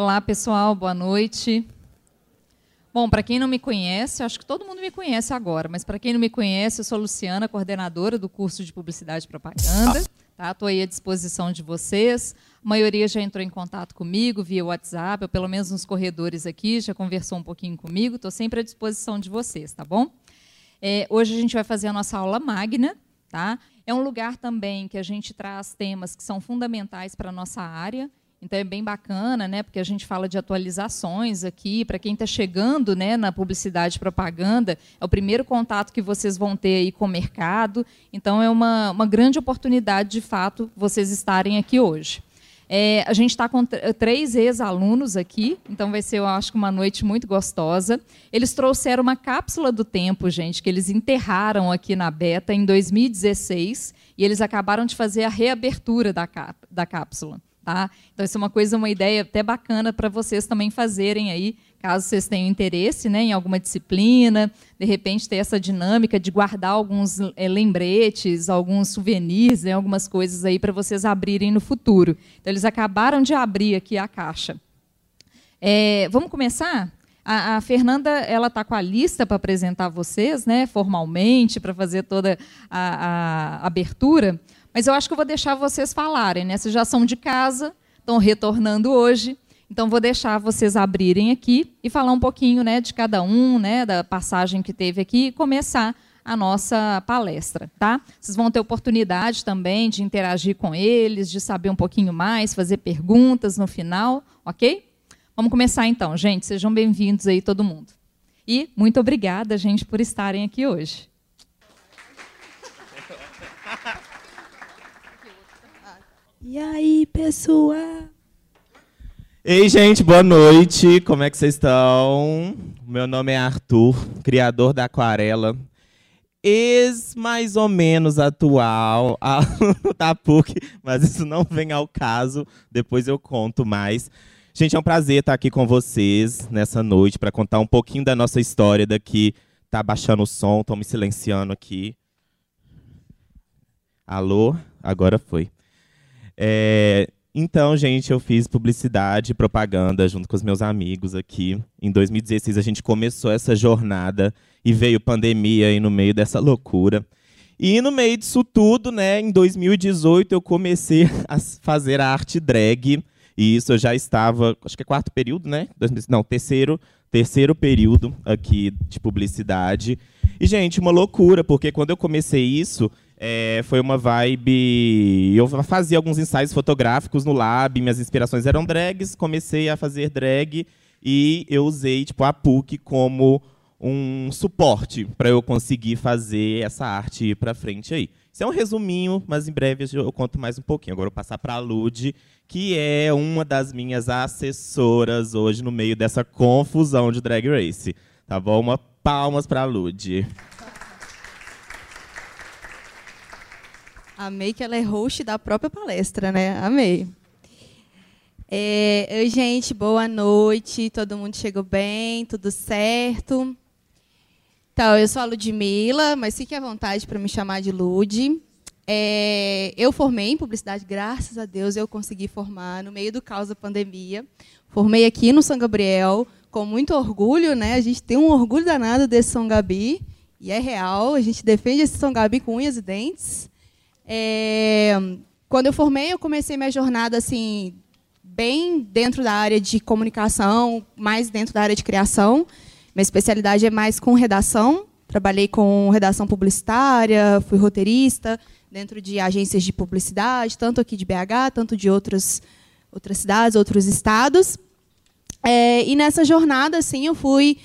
Olá, pessoal, boa noite. Bom, para quem não me conhece, acho que todo mundo me conhece agora, mas para quem não me conhece, eu sou Luciana, coordenadora do curso de Publicidade e Propaganda. Estou tá? aí à disposição de vocês. A maioria já entrou em contato comigo via WhatsApp, ou pelo menos nos corredores aqui, já conversou um pouquinho comigo. Estou sempre à disposição de vocês, tá bom? É, hoje a gente vai fazer a nossa aula magna. Tá? É um lugar também que a gente traz temas que são fundamentais para a nossa área. Então é bem bacana, né? Porque a gente fala de atualizações aqui para quem está chegando, né, na publicidade e propaganda. É o primeiro contato que vocês vão ter aí com o mercado. Então é uma, uma grande oportunidade, de fato, vocês estarem aqui hoje. É, a gente está com três ex-alunos aqui, então vai ser, eu acho, uma noite muito gostosa. Eles trouxeram uma cápsula do tempo, gente, que eles enterraram aqui na Beta em 2016 e eles acabaram de fazer a reabertura da, cá, da cápsula. Tá? Então, isso é uma coisa, uma ideia até bacana para vocês também fazerem aí, caso vocês tenham interesse né, em alguma disciplina, de repente ter essa dinâmica de guardar alguns é, lembretes, alguns souvenirs, né, algumas coisas aí para vocês abrirem no futuro. Então, eles acabaram de abrir aqui a caixa. É, vamos começar? A, a, Fernanda ela está com a lista para apresentar vocês, né, formalmente, para fazer toda a, a abertura. Mas eu acho que eu vou deixar vocês falarem, né? Vocês já são de casa, estão retornando hoje. Então, vou deixar vocês abrirem aqui e falar um pouquinho né, de cada um, né, da passagem que teve aqui e começar a nossa palestra. Tá? Vocês vão ter oportunidade também de interagir com eles, de saber um pouquinho mais, fazer perguntas no final, ok? Vamos começar então, gente. Sejam bem-vindos aí, todo mundo. E muito obrigada, gente, por estarem aqui hoje. E aí, pessoal? Ei, gente, boa noite. Como é que vocês estão? Meu nome é Arthur, criador da Aquarela. Ex mais ou menos atual, da PUC, mas isso não vem ao caso, depois eu conto mais. Gente, é um prazer estar aqui com vocês nessa noite para contar um pouquinho da nossa história daqui. Tá baixando o som, estão me silenciando aqui. Alô? Agora foi. É, então, gente, eu fiz publicidade e propaganda junto com os meus amigos aqui. Em 2016 a gente começou essa jornada e veio pandemia aí no meio dessa loucura. E no meio disso tudo, né, em 2018 eu comecei a fazer a arte drag. E isso eu já estava, acho que é quarto período, né? Não, terceiro, terceiro período aqui de publicidade. E, gente, uma loucura, porque quando eu comecei isso, é, foi uma vibe. Eu fazia alguns ensaios fotográficos no lab, minhas inspirações eram drags, comecei a fazer drag e eu usei tipo a PUC como um suporte para eu conseguir fazer essa arte ir para frente aí. Isso é um resuminho, mas em breve eu conto mais um pouquinho. Agora eu vou passar para a Lud, que é uma das minhas assessoras hoje no meio dessa confusão de Drag Race. Tá bom? Uma palmas para a Lud. Amei que ela é host da própria palestra, né? Amei. É, gente, boa noite. Todo mundo chegou bem, tudo certo? Então, eu sou a Ludmilla, mas fique à vontade para me chamar de Lud. É, eu formei em publicidade, graças a Deus eu consegui formar no meio do caos da pandemia. Formei aqui no São Gabriel, com muito orgulho, né? A gente tem um orgulho danado desse São Gabi, e é real, a gente defende esse São Gabi com unhas e dentes. É, quando eu formei, eu comecei minha jornada assim bem dentro da área de comunicação, mais dentro da área de criação. Minha especialidade é mais com redação. Trabalhei com redação publicitária, fui roteirista dentro de agências de publicidade, tanto aqui de BH, tanto de outras outras cidades, outros estados. É, e nessa jornada, assim, eu fui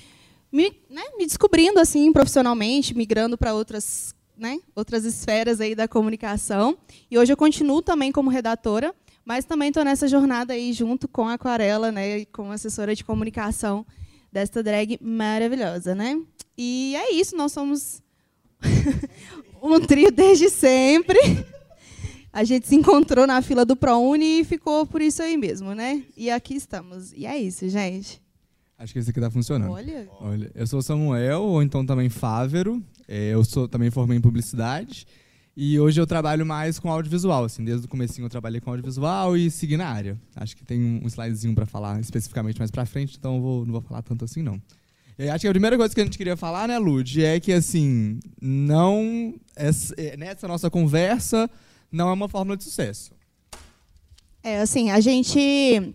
me, né, me descobrindo assim profissionalmente, migrando para outras né, outras esferas aí da comunicação. E hoje eu continuo também como redatora, mas também estou nessa jornada aí junto com a Aquarela, né, como assessora de comunicação desta drag maravilhosa, né? E é isso, nós somos um trio desde sempre. A gente se encontrou na fila do ProUni e ficou por isso aí mesmo, né? E aqui estamos. E é isso, gente. Acho que esse aqui está funcionando. Olha. Olha. Eu sou Samuel, ou então também Fávero. É, eu sou também formei em publicidade. E hoje eu trabalho mais com audiovisual, assim, desde o comecinho eu trabalhei com audiovisual e segui na área. Acho que tem um slidezinho para falar especificamente mais para frente, então eu vou, não vou falar tanto assim não. E acho que a primeira coisa que a gente queria falar, né, Lud, é que assim, não é, nessa nossa conversa não é uma fórmula de sucesso. É, assim, a gente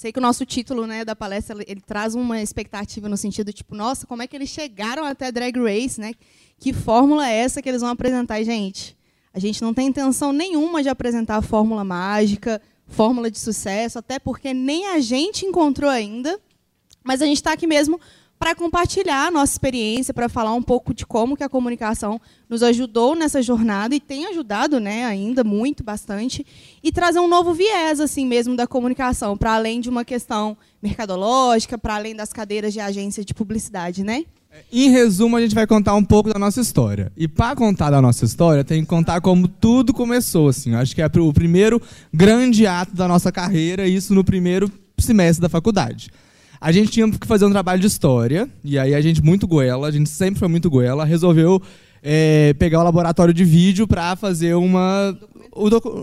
sei que o nosso título, né, da palestra, ele, traz uma expectativa no sentido tipo, nossa, como é que eles chegaram até Drag Race, né? Que fórmula é essa que eles vão apresentar, gente? A gente não tem intenção nenhuma de apresentar a fórmula mágica, fórmula de sucesso, até porque nem a gente encontrou ainda. Mas a gente está aqui mesmo para compartilhar a nossa experiência, para falar um pouco de como que a comunicação nos ajudou nessa jornada e tem ajudado, né, ainda muito, bastante, e trazer um novo viés assim mesmo da comunicação, para além de uma questão mercadológica, para além das cadeiras de agência de publicidade, né? Em resumo, a gente vai contar um pouco da nossa história. E para contar da nossa história, tem que contar como tudo começou, assim. Acho que é o primeiro grande ato da nossa carreira, isso no primeiro semestre da faculdade. A gente tinha que fazer um trabalho de história, e aí a gente, muito goela, a gente sempre foi muito goela, resolveu é, pegar o laboratório de vídeo para fazer uma,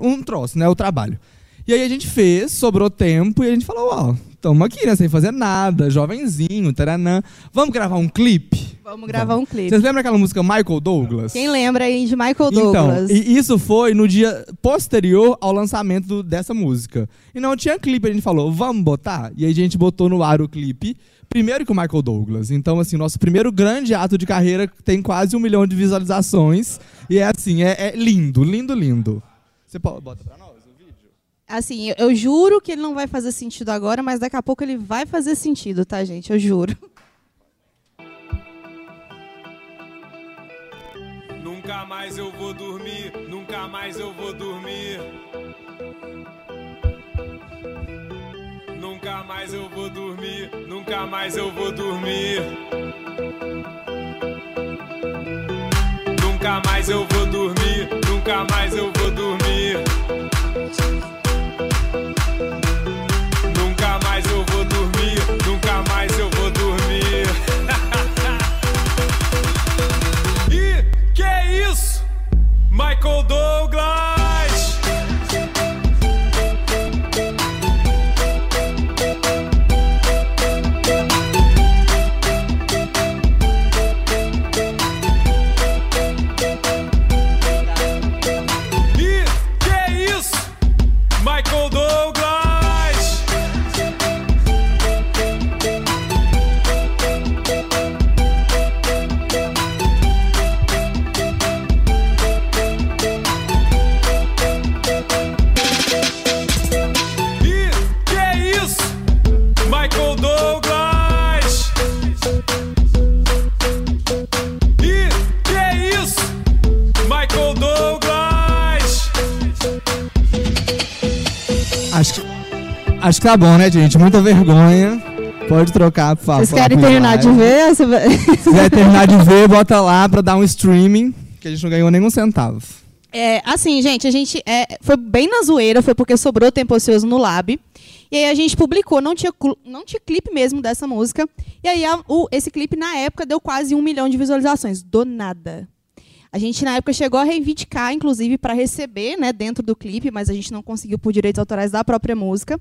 um troço, né, o trabalho. E aí a gente fez, sobrou tempo, e a gente falou, ó, estamos aqui, né, sem fazer nada, jovenzinho, taranã. Vamos gravar um clipe? Vamos gravar um clipe. Vocês lembram aquela música Michael Douglas? Quem lembra aí de Michael então, Douglas? Então, e isso foi no dia posterior ao lançamento do, dessa música. E não tinha clipe, a gente falou, vamos botar? E aí a gente botou no ar o clipe, primeiro que o Michael Douglas. Então, assim, nosso primeiro grande ato de carreira tem quase um milhão de visualizações. E é assim, é, é lindo, lindo, lindo. Você pode, bota pra nós? Assim, eu, eu, juro que ele não vai fazer sentido agora, mas daqui a pouco ele vai fazer sentido, tá, gente? Eu juro. Nunca mais eu vou dormir, nunca mais eu vou dormir. Nunca mais eu vou dormir, nunca mais eu vou dormir. Nunca mais eu vou dormir, nunca mais eu vou dormir. Acho que tá bom, né, gente? Muita vergonha. Pode trocar, por favor. Vocês querem terminar de ver? Se quiser terminar de ver, bota lá pra dar um streaming, que a gente não ganhou nenhum centavo. É, assim, gente, a gente é, foi bem na zoeira, foi porque sobrou tempo ocioso no lab. E aí a gente publicou, não tinha, não tinha clipe mesmo dessa música. E aí a, o, esse clipe, na época, deu quase um milhão de visualizações. Do nada. A gente, na época, chegou a reivindicar, inclusive, para receber né, dentro do clipe, mas a gente não conseguiu por direitos autorais da própria música.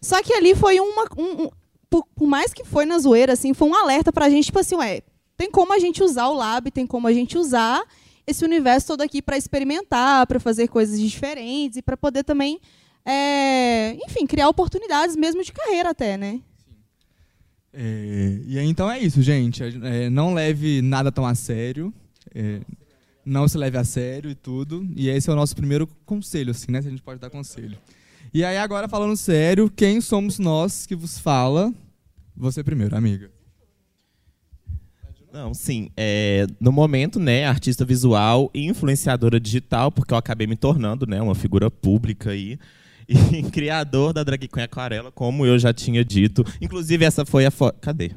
Só que ali foi uma. Um, um, por, mais que foi na zoeira, assim, foi um alerta para a gente, tipo assim, ué, tem como a gente usar o lab, tem como a gente usar esse universo todo aqui para experimentar, para fazer coisas diferentes e para poder também, é, enfim, criar oportunidades mesmo de carreira até, né? É, e então é isso, gente. É, não leve nada tão a sério. É, não se leve a sério e tudo. E esse é o nosso primeiro conselho, assim, né? Se a gente pode dar conselho. E aí, agora falando sério, quem somos nós que vos fala? Você primeiro, amiga. Não, sim. É, no momento, né, artista visual e influenciadora digital, porque eu acabei me tornando, né, uma figura pública aí. E criador da Drag Queen Aquarela, como eu já tinha dito. Inclusive, essa foi a foto. Cadê?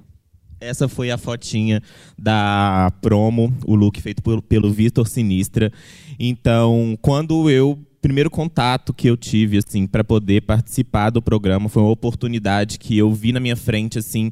Essa foi a fotinha da promo, o look feito pelo, pelo Vitor Sinistra. Então, quando eu primeiro contato que eu tive assim para poder participar do programa foi uma oportunidade que eu vi na minha frente assim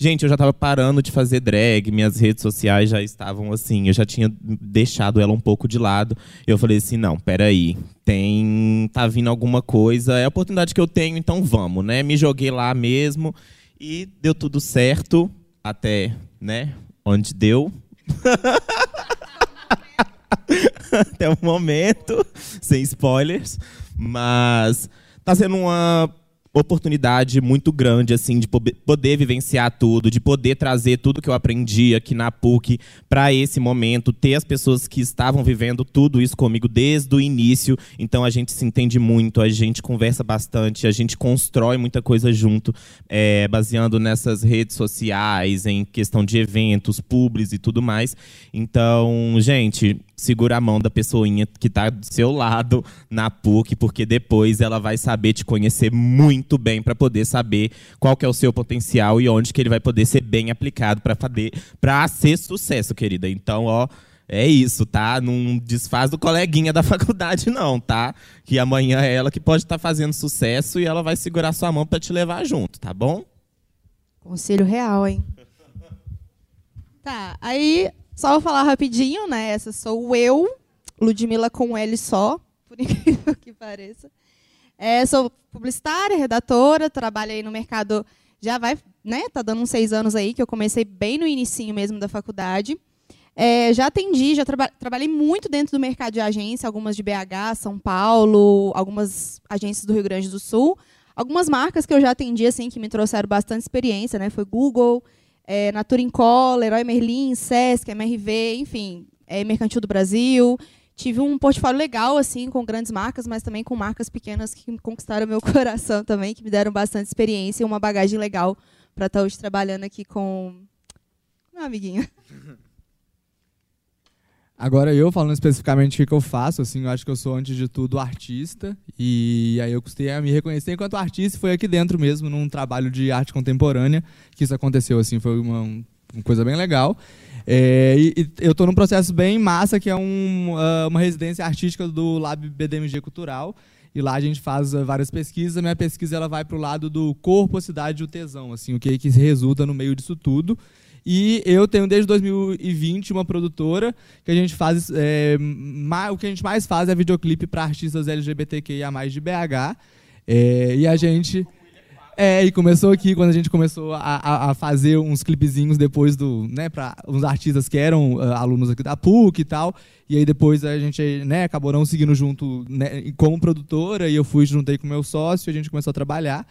Gente, eu já tava parando de fazer drag, minhas redes sociais já estavam assim, eu já tinha deixado ela um pouco de lado. Eu falei assim, não, peraí, tem. tá vindo alguma coisa, é a oportunidade que eu tenho, então vamos, né? Me joguei lá mesmo e deu tudo certo, até, né, onde deu. até o momento, sem spoilers, mas tá sendo uma oportunidade muito grande assim de poder vivenciar tudo, de poder trazer tudo que eu aprendi aqui na PUC para esse momento, ter as pessoas que estavam vivendo tudo isso comigo desde o início. Então a gente se entende muito, a gente conversa bastante, a gente constrói muita coisa junto, é, baseando nessas redes sociais, em questão de eventos, públicos e tudo mais. Então, gente, segura a mão da pessoinha que está do seu lado na PUC, porque depois ela vai saber te conhecer muito bem para poder saber qual que é o seu potencial e onde que ele vai poder ser bem aplicado para fazer para ser sucesso, querida. Então, ó, é isso, tá? Não desfaz do coleguinha da faculdade não, tá? Que amanhã é ela que pode estar tá fazendo sucesso e ela vai segurar sua mão para te levar junto, tá bom? Conselho real, hein? tá, aí só vou falar rapidinho, né? Essa sou eu, Ludmilla com L só, por incrível que pareça. É, sou publicitária, redatora, trabalho aí no mercado, já vai, né? Tá dando uns seis anos aí, que eu comecei bem no início mesmo da faculdade. É, já atendi, já traba trabalhei muito dentro do mercado de agência, algumas de BH, São Paulo, algumas agências do Rio Grande do Sul. Algumas marcas que eu já atendi, assim, que me trouxeram bastante experiência, né? Foi Google, é, Natura Incola, Leroy Merlin, Sesc, MRV, enfim, é, Mercantil do Brasil. Tive um portfólio legal, assim, com grandes marcas, mas também com marcas pequenas que conquistaram meu coração também, que me deram bastante experiência e uma bagagem legal para estar hoje trabalhando aqui com meu amiguinho. Agora eu falando especificamente o que eu faço, assim, eu acho que eu sou antes de tudo artista e aí eu custei a me reconhecer enquanto artista foi aqui dentro mesmo num trabalho de arte contemporânea que isso aconteceu assim foi uma, uma coisa bem legal é, e, e, eu estou num processo bem massa que é um, uh, uma residência artística do Lab BDMG Cultural e lá a gente faz uh, várias pesquisas. A minha pesquisa ela vai para o lado do corpo, a cidade e o tesão, assim, o que, que resulta no meio disso tudo. E eu tenho desde 2020 uma produtora que a gente faz. É, o que a gente mais faz é videoclipe para artistas LGBTQIA de BH. É, e a gente. É, e começou aqui quando a gente começou a, a, fazer uns clipezinhos depois do, né, para uns artistas que eram uh, alunos aqui da PUC e tal. E aí depois a gente, né, acabou não seguindo junto né, como produtora e eu fui juntei com meu sócio, a gente começou a trabalhar.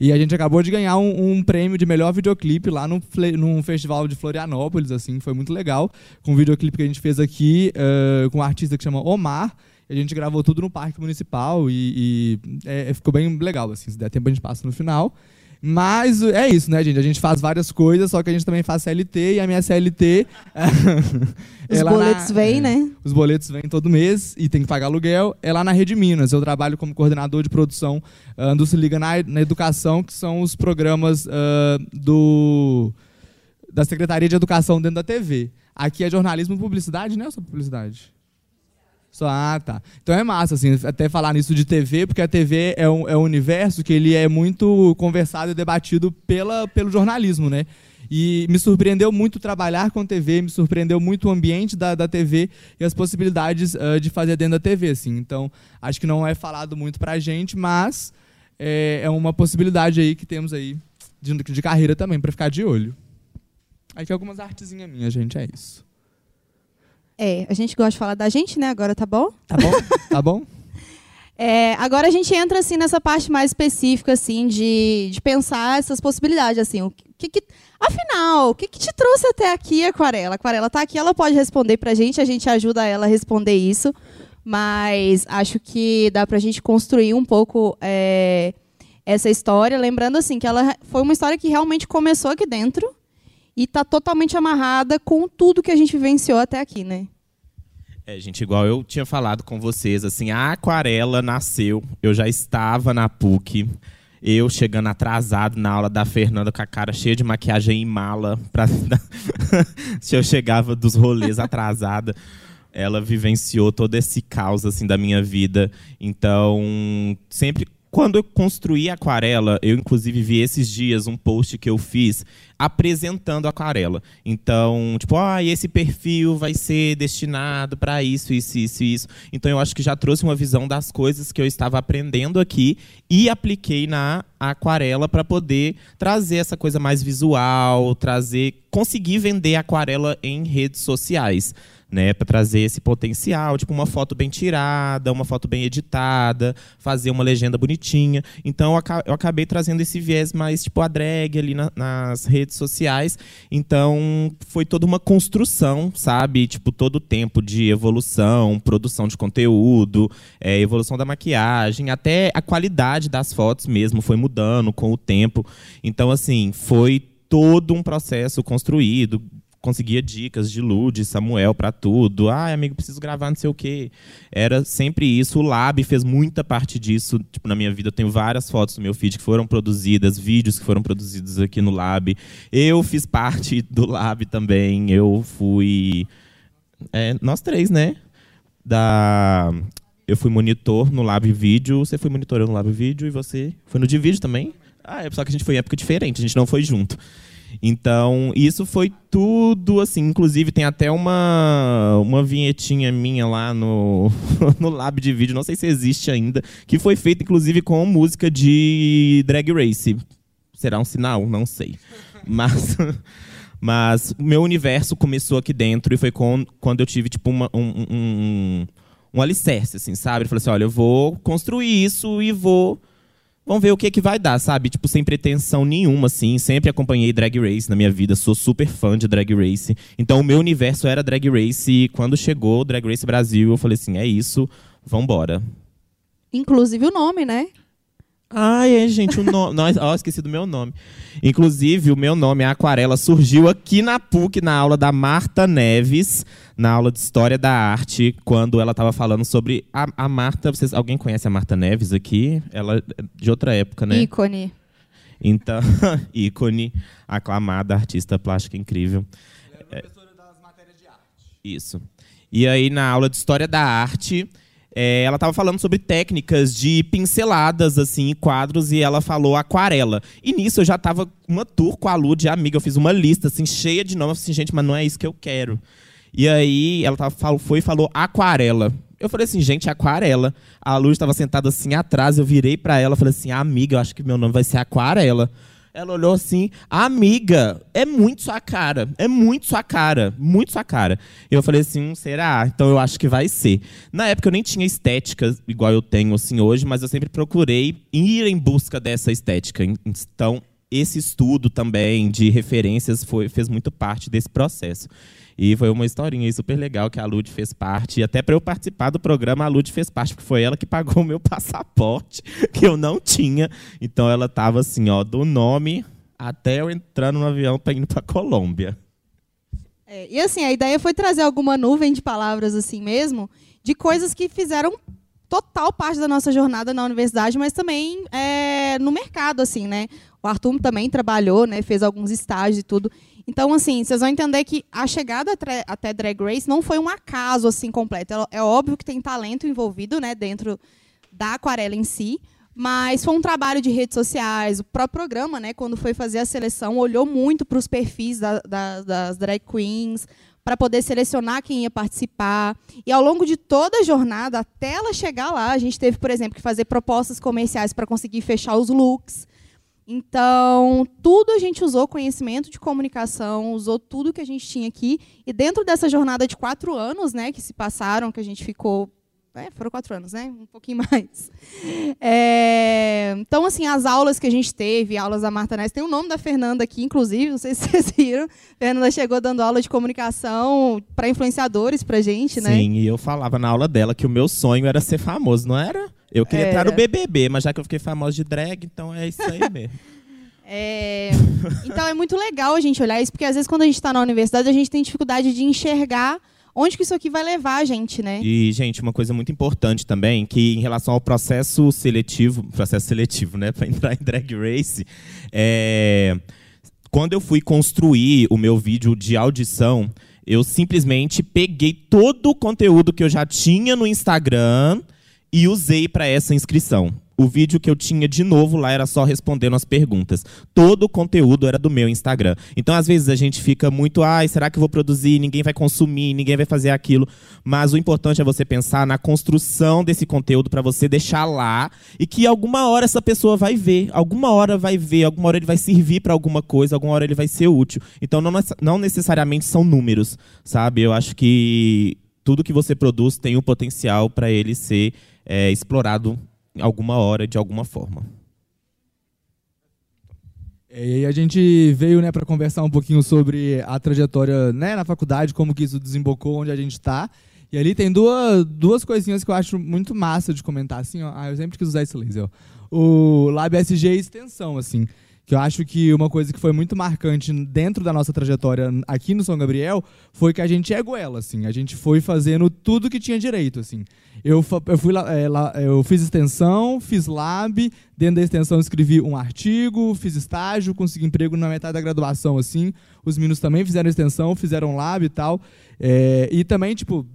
E a gente acabou de ganhar um, um prêmio de melhor videoclipe lá no, num festival de Florianópolis, assim, foi muito legal. Com um videoclipe que a gente fez aqui uh, com um artista que chama Omar. A gente gravou tudo no Parque Municipal e, e é, ficou bem legal, assim. Se der tempo a gente passa no final. Mas é isso, né, gente? A gente faz várias coisas, só que a gente também faz CLT e a minha CLT. Os é boletos na, vêm, é, né? Os boletos vêm todo mês e tem que pagar aluguel. É lá na Rede Minas. Eu trabalho como coordenador de produção uh, do Se Liga na, na Educação, que são os programas uh, do, da Secretaria de Educação dentro da TV. Aqui é jornalismo e publicidade, né? Ou só publicidade? Só, ah, tá. Então é massa, assim, até falar nisso de TV, porque a TV é um, é um universo que ele é muito conversado e debatido pela, pelo jornalismo, né? E me surpreendeu muito trabalhar com TV, me surpreendeu muito o ambiente da, da TV e as possibilidades uh, de fazer dentro da TV, assim. Então, acho que não é falado muito pra gente, mas é, é uma possibilidade aí que temos aí de, de carreira também, para ficar de olho. Aqui algumas artezinhas minhas, gente, é isso. É, a gente gosta de falar da gente, né? Agora tá bom? Tá bom? tá bom? É, agora a gente entra assim nessa parte mais específica assim de, de pensar essas possibilidades assim, o que, que afinal, o que, que te trouxe até aqui, Aquarela? A Aquarela tá aqui, ela pode responder pra gente, a gente ajuda ela a responder isso, mas acho que dá pra gente construir um pouco é, essa história, lembrando assim que ela foi uma história que realmente começou aqui dentro e está totalmente amarrada com tudo que a gente vivenciou até aqui, né? É, gente, igual eu tinha falado com vocês, assim, a aquarela nasceu, eu já estava na PUC, eu chegando atrasado na aula da Fernanda com a cara cheia de maquiagem e mala, pra... se eu chegava dos rolês atrasada. Ela vivenciou todo esse caos assim da minha vida. Então, sempre quando eu construí a aquarela, eu inclusive vi esses dias um post que eu fiz apresentando a aquarela. Então, tipo, ah, esse perfil vai ser destinado para isso, isso, isso, isso. Então, eu acho que já trouxe uma visão das coisas que eu estava aprendendo aqui e apliquei na aquarela para poder trazer essa coisa mais visual, trazer, conseguir vender aquarela em redes sociais né, para trazer esse potencial, tipo uma foto bem tirada, uma foto bem editada, fazer uma legenda bonitinha. Então eu acabei trazendo esse viés mais tipo a drag ali na, nas redes sociais. Então foi toda uma construção, sabe? Tipo todo o tempo de evolução, produção de conteúdo, é, evolução da maquiagem, até a qualidade das fotos mesmo foi mudando com o tempo. Então assim foi todo um processo construído, conseguia dicas de Lu, de Samuel para tudo. Ah, amigo, preciso gravar não sei o quê. Era sempre isso. O Lab fez muita parte disso. Tipo, na minha vida eu tenho várias fotos no meu feed que foram produzidas, vídeos que foram produzidos aqui no Lab. Eu fiz parte do Lab também. Eu fui é, nós três, né? Da eu fui monitor no Lab Vídeo, você foi monitor no Lab Vídeo e você foi no de vídeo também? Ah, é só que a gente foi em época diferente, a gente não foi junto. Então, isso foi tudo assim. Inclusive, tem até uma, uma vinhetinha minha lá no, no Lab de vídeo, não sei se existe ainda, que foi feita, inclusive, com música de Drag Race. Será um sinal? Não sei. Mas. Mas meu universo começou aqui dentro e foi com, quando eu tive, tipo, uma, um, um, um alicerce, assim, sabe? Eu falei assim, olha, eu vou construir isso e vou Vamos ver o que que vai dar, sabe? Tipo, sem pretensão nenhuma, assim. Sempre acompanhei Drag Race na minha vida, sou super fã de Drag Race. Então, o meu universo era Drag Race e quando chegou Drag Race Brasil, eu falei assim: é isso, vambora. Inclusive o nome, né? Ai, é, gente, o nome. Nós, oh, esqueci do meu nome. Inclusive, o meu nome, a Aquarela, surgiu aqui na PUC, na aula da Marta Neves, na aula de História da Arte, quando ela estava falando sobre a, a, Marta. Vocês, alguém conhece a Marta Neves aqui? Ela é de outra época, né? Ícone. Então, ícone, aclamada, artista plástica incrível. Ela é professora das matérias de arte. Isso. E aí, na aula de História da Arte é, ela estava falando sobre técnicas de pinceladas, assim, quadros, e ela falou aquarela. E nisso eu já estava uma tour com a Lu de amiga, eu fiz uma lista, assim, cheia de nomes, assim, gente, mas não é isso que eu quero. E aí ela tava, foi e falou aquarela. Eu falei assim, gente, aquarela. A Lu estava sentada assim atrás, eu virei para ela, falei assim, amiga, eu acho que meu nome vai ser aquarela. Ela olhou assim, amiga, é muito sua cara, é muito sua cara, muito sua cara. E eu falei assim, hum, será? Então eu acho que vai ser. Na época eu nem tinha estética igual eu tenho assim hoje, mas eu sempre procurei ir em busca dessa estética. Então esse estudo também de referências foi, fez muito parte desse processo. E foi uma historinha super legal que a Lud fez parte. E até para eu participar do programa, a Lud fez parte, porque foi ela que pagou o meu passaporte, que eu não tinha. Então ela estava assim, ó, do nome até eu entrando no avião para ir para Colômbia. É, e assim, a ideia foi trazer alguma nuvem de palavras assim mesmo, de coisas que fizeram total parte da nossa jornada na universidade, mas também é, no mercado, assim, né? O Arthur também trabalhou, né? Fez alguns estágios e tudo. Então, assim, vocês vão entender que a chegada até Drag Race não foi um acaso assim completo. É, óbvio que tem talento envolvido, né, dentro da aquarela em si, mas foi um trabalho de redes sociais. O próprio programa, né, quando foi fazer a seleção, olhou muito para os perfis da, da, das drag queens para poder selecionar quem ia participar. E ao longo de toda a jornada, até ela chegar lá, a gente teve, por exemplo, que fazer propostas comerciais para conseguir fechar os looks. Então, tudo a gente usou conhecimento de comunicação, usou tudo que a gente tinha aqui. E dentro dessa jornada de quatro anos, né, que se passaram, que a gente ficou é, foram quatro anos, né? Um pouquinho mais. É, então, assim, as aulas que a gente teve, aulas da Marta Ness, tem o nome da Fernanda aqui, inclusive, não sei se vocês viram. A Fernanda chegou dando aula de comunicação para influenciadores para gente, né? Sim, e eu falava na aula dela que o meu sonho era ser famoso, não era? Eu queria era. entrar no BBB, mas já que eu fiquei famosa de drag, então é isso aí mesmo. É, então é muito legal a gente olhar isso, porque às vezes quando a gente está na universidade, a gente tem dificuldade de enxergar onde que isso aqui vai levar a gente, né? E, gente, uma coisa muito importante também, que em relação ao processo seletivo, processo seletivo, né, para entrar em Drag Race, é, quando eu fui construir o meu vídeo de audição, eu simplesmente peguei todo o conteúdo que eu já tinha no Instagram e usei para essa inscrição. O vídeo que eu tinha de novo lá era só respondendo as perguntas. Todo o conteúdo era do meu Instagram. Então, às vezes, a gente fica muito, ai, será que eu vou produzir? Ninguém vai consumir, ninguém vai fazer aquilo. Mas o importante é você pensar na construção desse conteúdo para você deixar lá e que alguma hora essa pessoa vai ver, alguma hora vai ver, alguma hora ele vai servir para alguma coisa, alguma hora ele vai ser útil. Então, não, não necessariamente são números, sabe? Eu acho que tudo que você produz tem o potencial para ele ser é, explorado em alguma hora, de alguma forma. É, e aí a gente veio né, para conversar um pouquinho sobre a trajetória né, na faculdade, como que isso desembocou, onde a gente está. E ali tem duas, duas coisinhas que eu acho muito massa de comentar. Assim, ó. Ah, eu sempre quis usar esse laser. Ó. O Lab SG é extensão, assim que eu acho que uma coisa que foi muito marcante dentro da nossa trajetória aqui no São Gabriel foi que a gente é goela, assim. A gente foi fazendo tudo que tinha direito, assim. Eu, eu, fui lá, é, lá, eu fiz extensão, fiz lab, dentro da extensão escrevi um artigo, fiz estágio, consegui emprego na metade da graduação, assim. Os meninos também fizeram extensão, fizeram lab e tal. É, e também, tipo,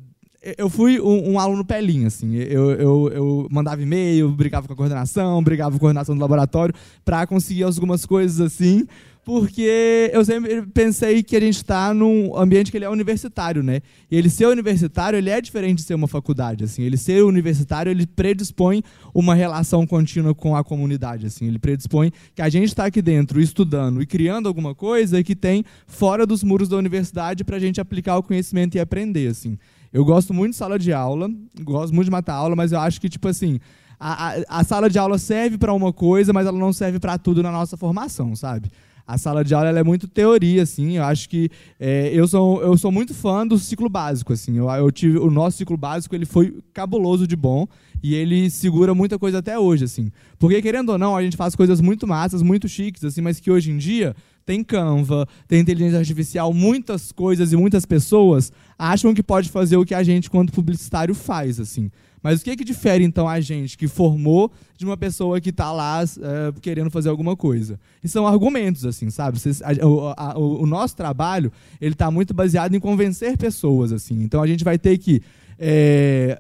eu fui um, um, aluno pelinho, assim. Eu, eu, eu mandava e-mail, brigava com a coordenação, brigava com a coordenação do laboratório para conseguir algumas coisas assim, porque eu sempre pensei que a gente está num ambiente que ele é universitário, né? E ele ser universitário, ele é diferente de ser uma faculdade, assim. Ele ser universitário, ele predispõe uma relação contínua com a comunidade, assim. Ele predispõe que a gente está aqui dentro estudando e criando alguma coisa que tem fora dos muros da universidade para a gente aplicar o conhecimento e aprender, assim. Eu gosto muito de sala de aula, gosto muito de matar aula, mas eu acho que, tipo assim, a, a, a sala de aula serve para uma coisa, mas ela não serve para tudo na nossa formação, sabe? A sala de aula é muito teoria, assim. Eu acho que é, eu, sou, eu sou muito fã do ciclo básico, assim. Eu, eu tive o nosso ciclo básico, ele foi cabuloso de bom e ele segura muita coisa até hoje, assim. Porque querendo ou não, a gente faz coisas muito massas, muito chiques, assim, mas que hoje em dia tem Canva, tem inteligência artificial, muitas coisas e muitas pessoas acham que pode fazer o que a gente, quanto publicitário, faz. assim. Mas o que, é que difere, então, a gente que formou de uma pessoa que está lá é, querendo fazer alguma coisa? E são argumentos, assim, sabe? A, a, o, o, nosso trabalho ele está muito baseado em convencer pessoas. assim. Então, a gente vai ter que é,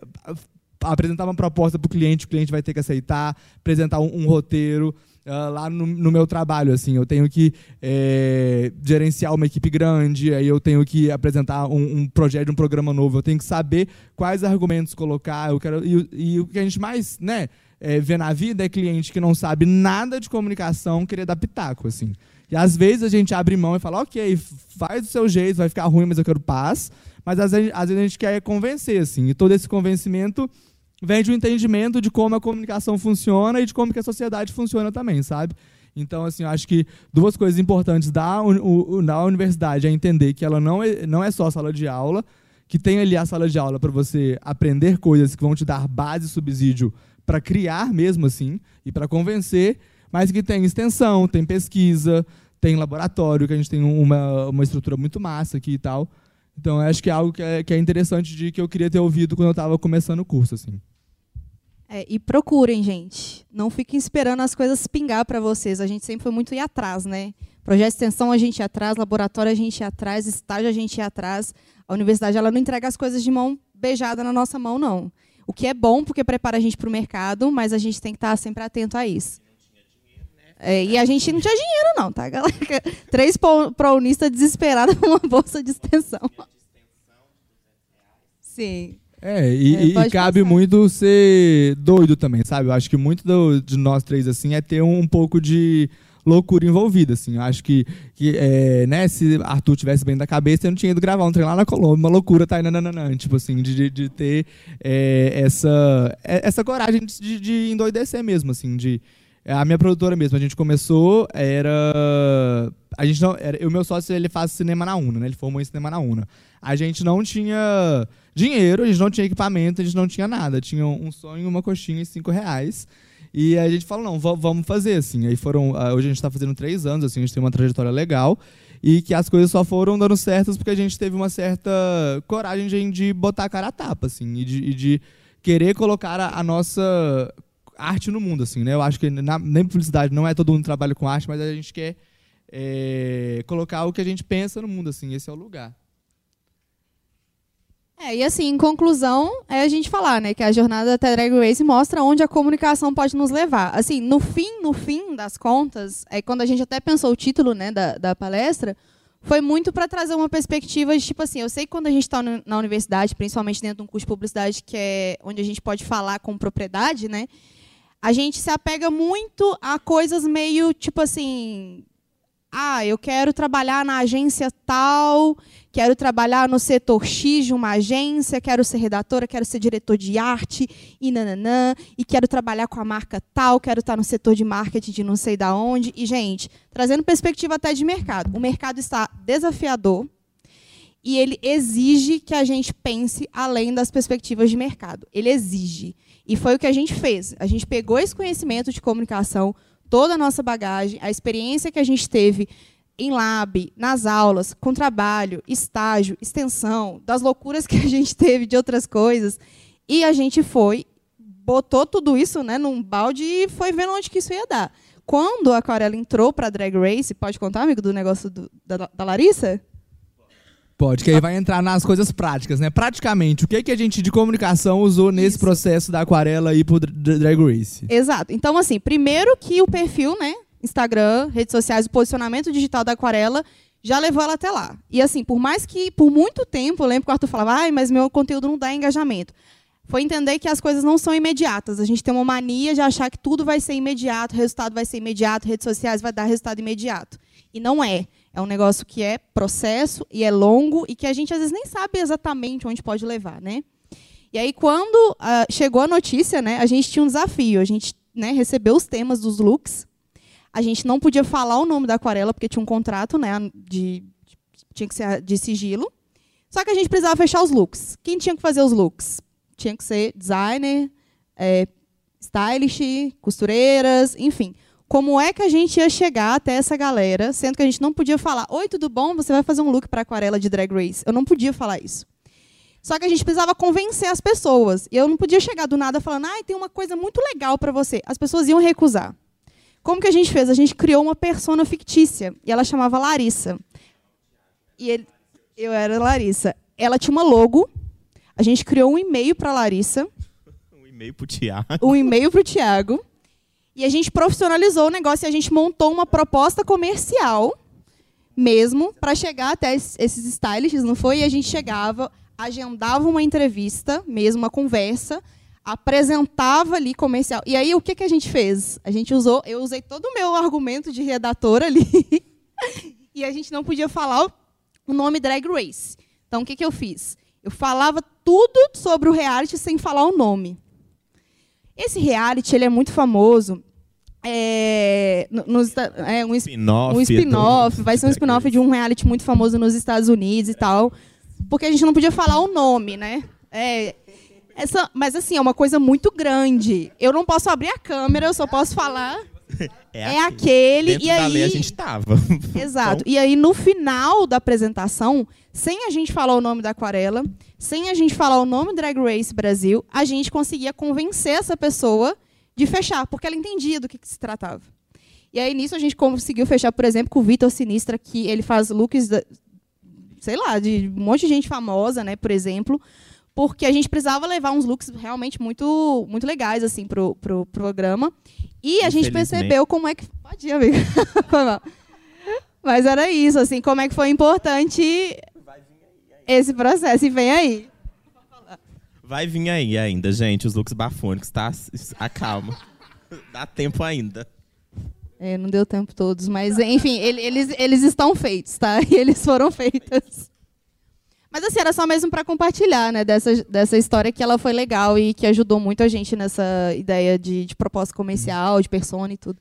apresentar uma proposta para o cliente, o cliente vai ter que aceitar, apresentar um, um roteiro, uh, lá no, no, meu trabalho. assim Eu tenho que é, gerenciar uma equipe grande, aí eu tenho que apresentar um, um, projeto, um programa novo, eu tenho que saber quais argumentos colocar. Eu quero, e, e o que a gente mais né, é, vê na vida é cliente que não sabe nada de comunicação querer dar pitaco. assim e às vezes a gente abre mão e fala, ok, faz do seu jeito, vai ficar ruim, mas eu quero paz. Mas às vezes, às vezes a gente quer convencer, assim. E todo esse convencimento vem de um entendimento de como a comunicação funciona e de como que a sociedade funciona também, sabe? Então, assim, eu acho que duas coisas importantes da, da universidade é entender que ela não é, não é só sala de aula, que tem ali a sala de aula para você aprender coisas que vão te dar base e subsídio para criar mesmo assim e para convencer, mas que tem extensão, tem pesquisa, tem laboratório, que a gente tem uma, uma estrutura muito massa aqui e tal. Então, acho que é algo que é, que é interessante de que eu queria ter ouvido quando eu estava começando o curso, assim. É, e procurem, gente. Não fiquem esperando as coisas pingar para vocês. A gente sempre foi muito ir atrás, né? Projeto de extensão a gente ia atrás, laboratório a gente ia atrás, estágio a gente ia atrás. A universidade ela não entrega as coisas de mão beijada na nossa mão, não. O que é bom porque prepara a gente para o mercado, mas a gente tem que estar sempre atento a isso. É, e a gente não tinha dinheiro, não, tá, galera? Três prounistas desesperados com uma bolsa de extensão. Sim. É, e, é, e cabe muito ser doido também, sabe? Eu acho que muito do, de nós três, assim, é ter um, um pouco de loucura envolvida, assim. Eu acho que, que é, né, se Arthur tivesse bem da cabeça, eu não tinha ido gravar um trem lá na Colômbia, uma loucura, tá? Nananana, tipo assim, de, de ter é, essa, é, essa coragem de, de endoidecer mesmo, assim, de a minha produtora mesmo, a gente começou, era. A gente não. Era, o meu sócio ele faz cinema na UNA, né? Ele formou em cinema na UNA. A gente não tinha dinheiro, a gente não tinha equipamento, a gente não tinha nada. Tinha um sonho, uma coxinha e cinco reais. E a gente falou, não, vamos fazer, assim. Aí foram. Hoje a gente está fazendo três anos, assim, a gente tem uma trajetória legal. E que as coisas só foram dando certas porque a gente teve uma certa coragem de, de botar a cara a tapa, assim, e de, e de querer colocar a, a nossa arte no mundo, assim, né? Eu acho que na, nem publicidade não é todo mundo trabalha com arte, mas a gente quer é, colocar o que a gente pensa no mundo, assim. Esse é o lugar. É, e assim, em conclusão, é a gente falar, né, que a jornada da Drag Race mostra onde a comunicação pode nos levar. Assim, no fim, no fim das contas, é quando a gente até pensou o título, né, da, da palestra, foi muito para trazer uma perspectiva de tipo assim, eu sei que quando a gente está na universidade, principalmente dentro de um curso de publicidade que é onde a gente pode falar com propriedade, né? A gente se apega muito a coisas meio tipo assim, ah, eu quero trabalhar na agência tal, quero trabalhar no setor X de uma agência, quero ser redatora, quero ser diretor de arte e nananã, e quero trabalhar com a marca tal, quero estar no setor de marketing de não sei da onde. E gente, trazendo perspectiva até de mercado. O mercado está desafiador e ele exige que a gente pense além das perspectivas de mercado. Ele exige. E foi o que a gente fez. A gente pegou esse conhecimento de comunicação, toda a nossa bagagem, a experiência que a gente teve em lab, nas aulas, com trabalho, estágio, extensão, das loucuras que a gente teve de outras coisas, e a gente foi, botou tudo isso né, num balde e foi vendo onde que isso ia dar. Quando a Aquarela entrou para a Drag Race, pode contar, amigo, do negócio do, da, da Larissa? Pode, que aí vai entrar nas coisas práticas, né? Praticamente, o que, que a gente de comunicação usou nesse Isso. processo da aquarela aí pro Dra- Drag Race? Exato. Então, assim, primeiro que o perfil, né? Instagram, redes sociais, o posicionamento digital da Aquarela já levou ela até lá. E assim, por mais que por muito tempo, eu lembro que o Arthur falava, ai, mas meu conteúdo não dá engajamento. Foi entender que as coisas não são imediatas. A gente tem uma mania de achar que tudo vai ser imediato, o resultado vai ser imediato, redes sociais vai dar resultado imediato. E não é. É um negócio que é processo e é longo e que a gente às vezes nem sabe exatamente onde pode levar, né? E aí, quando ah, chegou a notícia, né, a gente tinha um desafio. A gente né, recebeu os temas dos looks. A gente não podia falar o nome da aquarela, porque tinha um contrato, né, de, tinha que ser de sigilo. Só que a gente precisava fechar os looks. Quem tinha que fazer os looks? Tinha que ser designer, é, stylish, costureiras, enfim. Como é que a gente ia chegar até essa galera, sendo que a gente não podia falar: Oi, tudo bom? Você vai fazer um look para aquarela de Drag Race? Eu não podia falar isso. Só que a gente precisava convencer as pessoas. E eu não podia chegar do nada falando: Ai, tem uma coisa muito legal para você. As pessoas iam recusar. Como que a gente fez? A gente criou uma persona fictícia. E ela chamava Larissa. E ele, eu era Larissa. Ela tinha uma logo. A gente criou um e-mail para Larissa Um e-mail pro Tiago. um e-mail para o Tiago. E a gente profissionalizou o negócio e a gente montou uma proposta comercial mesmo para chegar até es- esses stylists, não foi? E a gente chegava, agendava uma entrevista, mesmo uma conversa, apresentava ali comercial. E aí o que, que a gente fez? A gente usou, eu usei todo o meu argumento de redatora ali. e a gente não podia falar o nome Drag Race. Então o que, que eu fiz? Eu falava tudo sobre o reality sem falar o nome. Esse reality ele é muito famoso. É, no- nos é um, Spin-off. um do- vai ser um spin-off de um reality muito famoso nos Estados Unidos e tal. Porque a gente não podia falar o nome, né? É, essa, mas assim, é uma coisa muito grande. Eu não posso abrir a câmera, eu só posso falar. É, aquele. Dentro e da aí, lei a gente tava. Exato. E aí, no final da apresentação, sem a gente falar o nome da aquarela, sem a gente falar o nome Drag Race Brasil, a gente conseguia convencer essa pessoa de fechar, porque ela entendia do que, que se tratava. E aí, nisso, a gente conseguiu fechar, por exemplo, com o Vitor Sinistra, que ele faz looks, da- sei lá, de um monte de gente famosa, né, por exemplo, porque a gente precisava levar uns looks realmente muito, muito legais, assim, pro, pro programa. E a gente percebeu como é que... Pode ir, amigo. Foi mal. Mas era isso, assim, como é que foi importante esse processo. E vem aí. Vai vir aí ainda, gente, os looks bafônicos, tá? Acalma. Dá tempo ainda. É, não deu tempo todos, mas enfim, ele- eles, eles estão feitos, tá? E eles foram feitos. Mas assim, era só mesmo para compartilhar, né, dessa, dessa história que ela foi legal e que ajudou muito a gente nessa ideia de, de proposta comercial, de persona e tudo.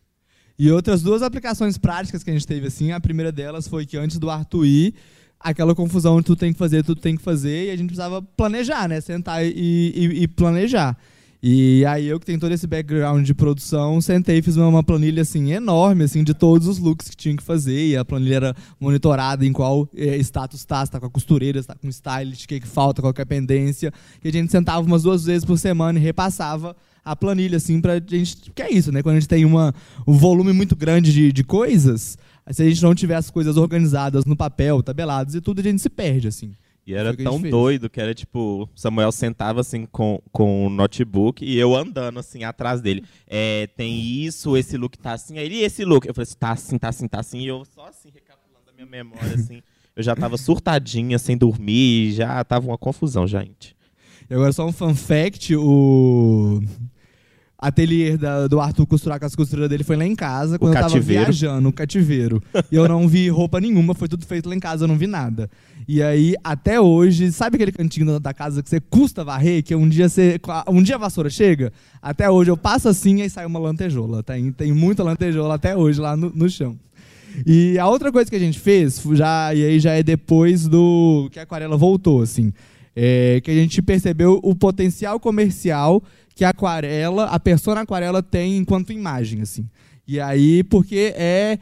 E outras duas aplicações práticas que a gente teve, assim, a primeira delas foi que antes do Arthur ir, aquela confusão de tudo tem que fazer, tudo tem que fazer, e a gente precisava planejar, né? Sentar e, e- e planejar. E aí eu que tenho todo esse background de produção, sentei e fiz uma, planilha assim enorme assim de todos os looks que tinha que fazer, e a planilha era monitorada em qual eh, status tá, se tá com a costureira, se tá com stylist, o que, que falta, qual que é a pendência. E a gente sentava umas duas vezes por semana e repassava a planilha, assim, pra gente. Que é isso, né? Quando a gente tem uma, um volume muito grande de, de coisas, se a gente não tiver as coisas organizadas no papel, tabeladas e tudo, a gente se perde, assim. E era tão doido que era tipo, o Samuel sentava assim com, com o notebook e eu andando assim atrás dele. É, tem isso, esse look tá assim, aí ele, e esse look? Eu falei assim, tá assim, tá assim, tá assim, e eu só assim, recapitulando a minha memória, assim. Eu já tava surtadinha, sem dormir, já tava uma confusão, gente. E agora só um fun fact, o ateliê da- do Arthur costurar com as costuras dele foi lá em casa, quando eu tava viajando, no cativeiro. e eu não vi roupa nenhuma, foi tudo feito lá em casa, eu não vi nada. E aí, até hoje, sabe aquele cantinho da- da casa que você custa varrer, que um dia você. Um dia a vassoura chega? Até hoje eu passo assim e sai uma lantejola. Tem, tem muita lantejola até hoje lá no, no chão. E a outra coisa que a gente fez, já, e aí já é depois do que a aquarela voltou, assim, é que a gente percebeu o potencial comercial que a aquarela, a persona aquarela tem enquanto imagem, assim. E aí, porque é.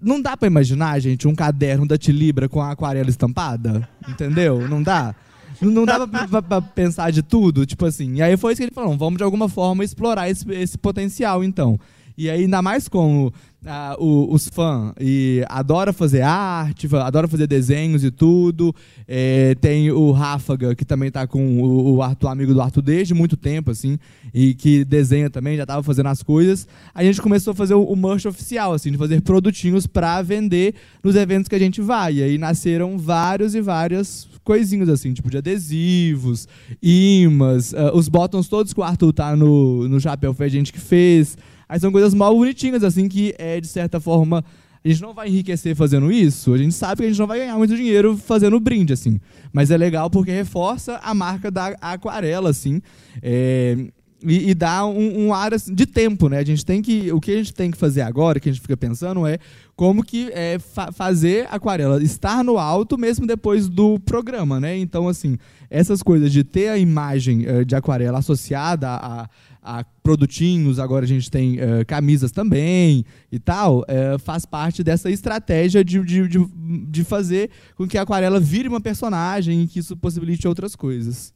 Não dá pra imaginar, gente, um caderno da Tilibra com a aquarela estampada? Entendeu? Não dá? Não- dá pra pensar de tudo, tipo assim. E aí foi isso que ele falou: vamos de alguma forma explorar esse, esse potencial, então. E ainda mais como ah, o- os fãs e adora fazer arte, adora fazer desenhos e tudo. É, tem o Ráfaga, que também tá com o, o Arthur, amigo do Arthur desde muito tempo, assim, e que desenha também, já tava fazendo as coisas. A gente começou a fazer o, o merch oficial, assim, de fazer produtinhos para vender nos eventos que a gente vai. E aí nasceram vários e várias coisinhas, assim, tipo de adesivos, imãs, ah, os bottoms todos que o Arthur tá no, no chapéu foi a gente que fez. Aí são coisas mal bonitinhas, assim, que é, de certa forma, a gente não vai enriquecer fazendo isso. A gente sabe que a gente não vai ganhar muito dinheiro fazendo brinde, assim. Mas é legal porque reforça a marca da aquarela, assim. é, e, e dá um, um ar assim, de tempo, né? A gente tem que. O que a gente tem que fazer agora, que a gente fica pensando, é como que é fa- fazer aquarela estar no alto mesmo depois do programa, né? Então, assim, essas coisas de ter a imagem eh, de aquarela associada a, a produtinhos, agora a gente tem eh, camisas também e tal, eh, faz parte dessa estratégia de, de, de, de fazer com que a aquarela vire uma personagem e que isso possibilite outras coisas.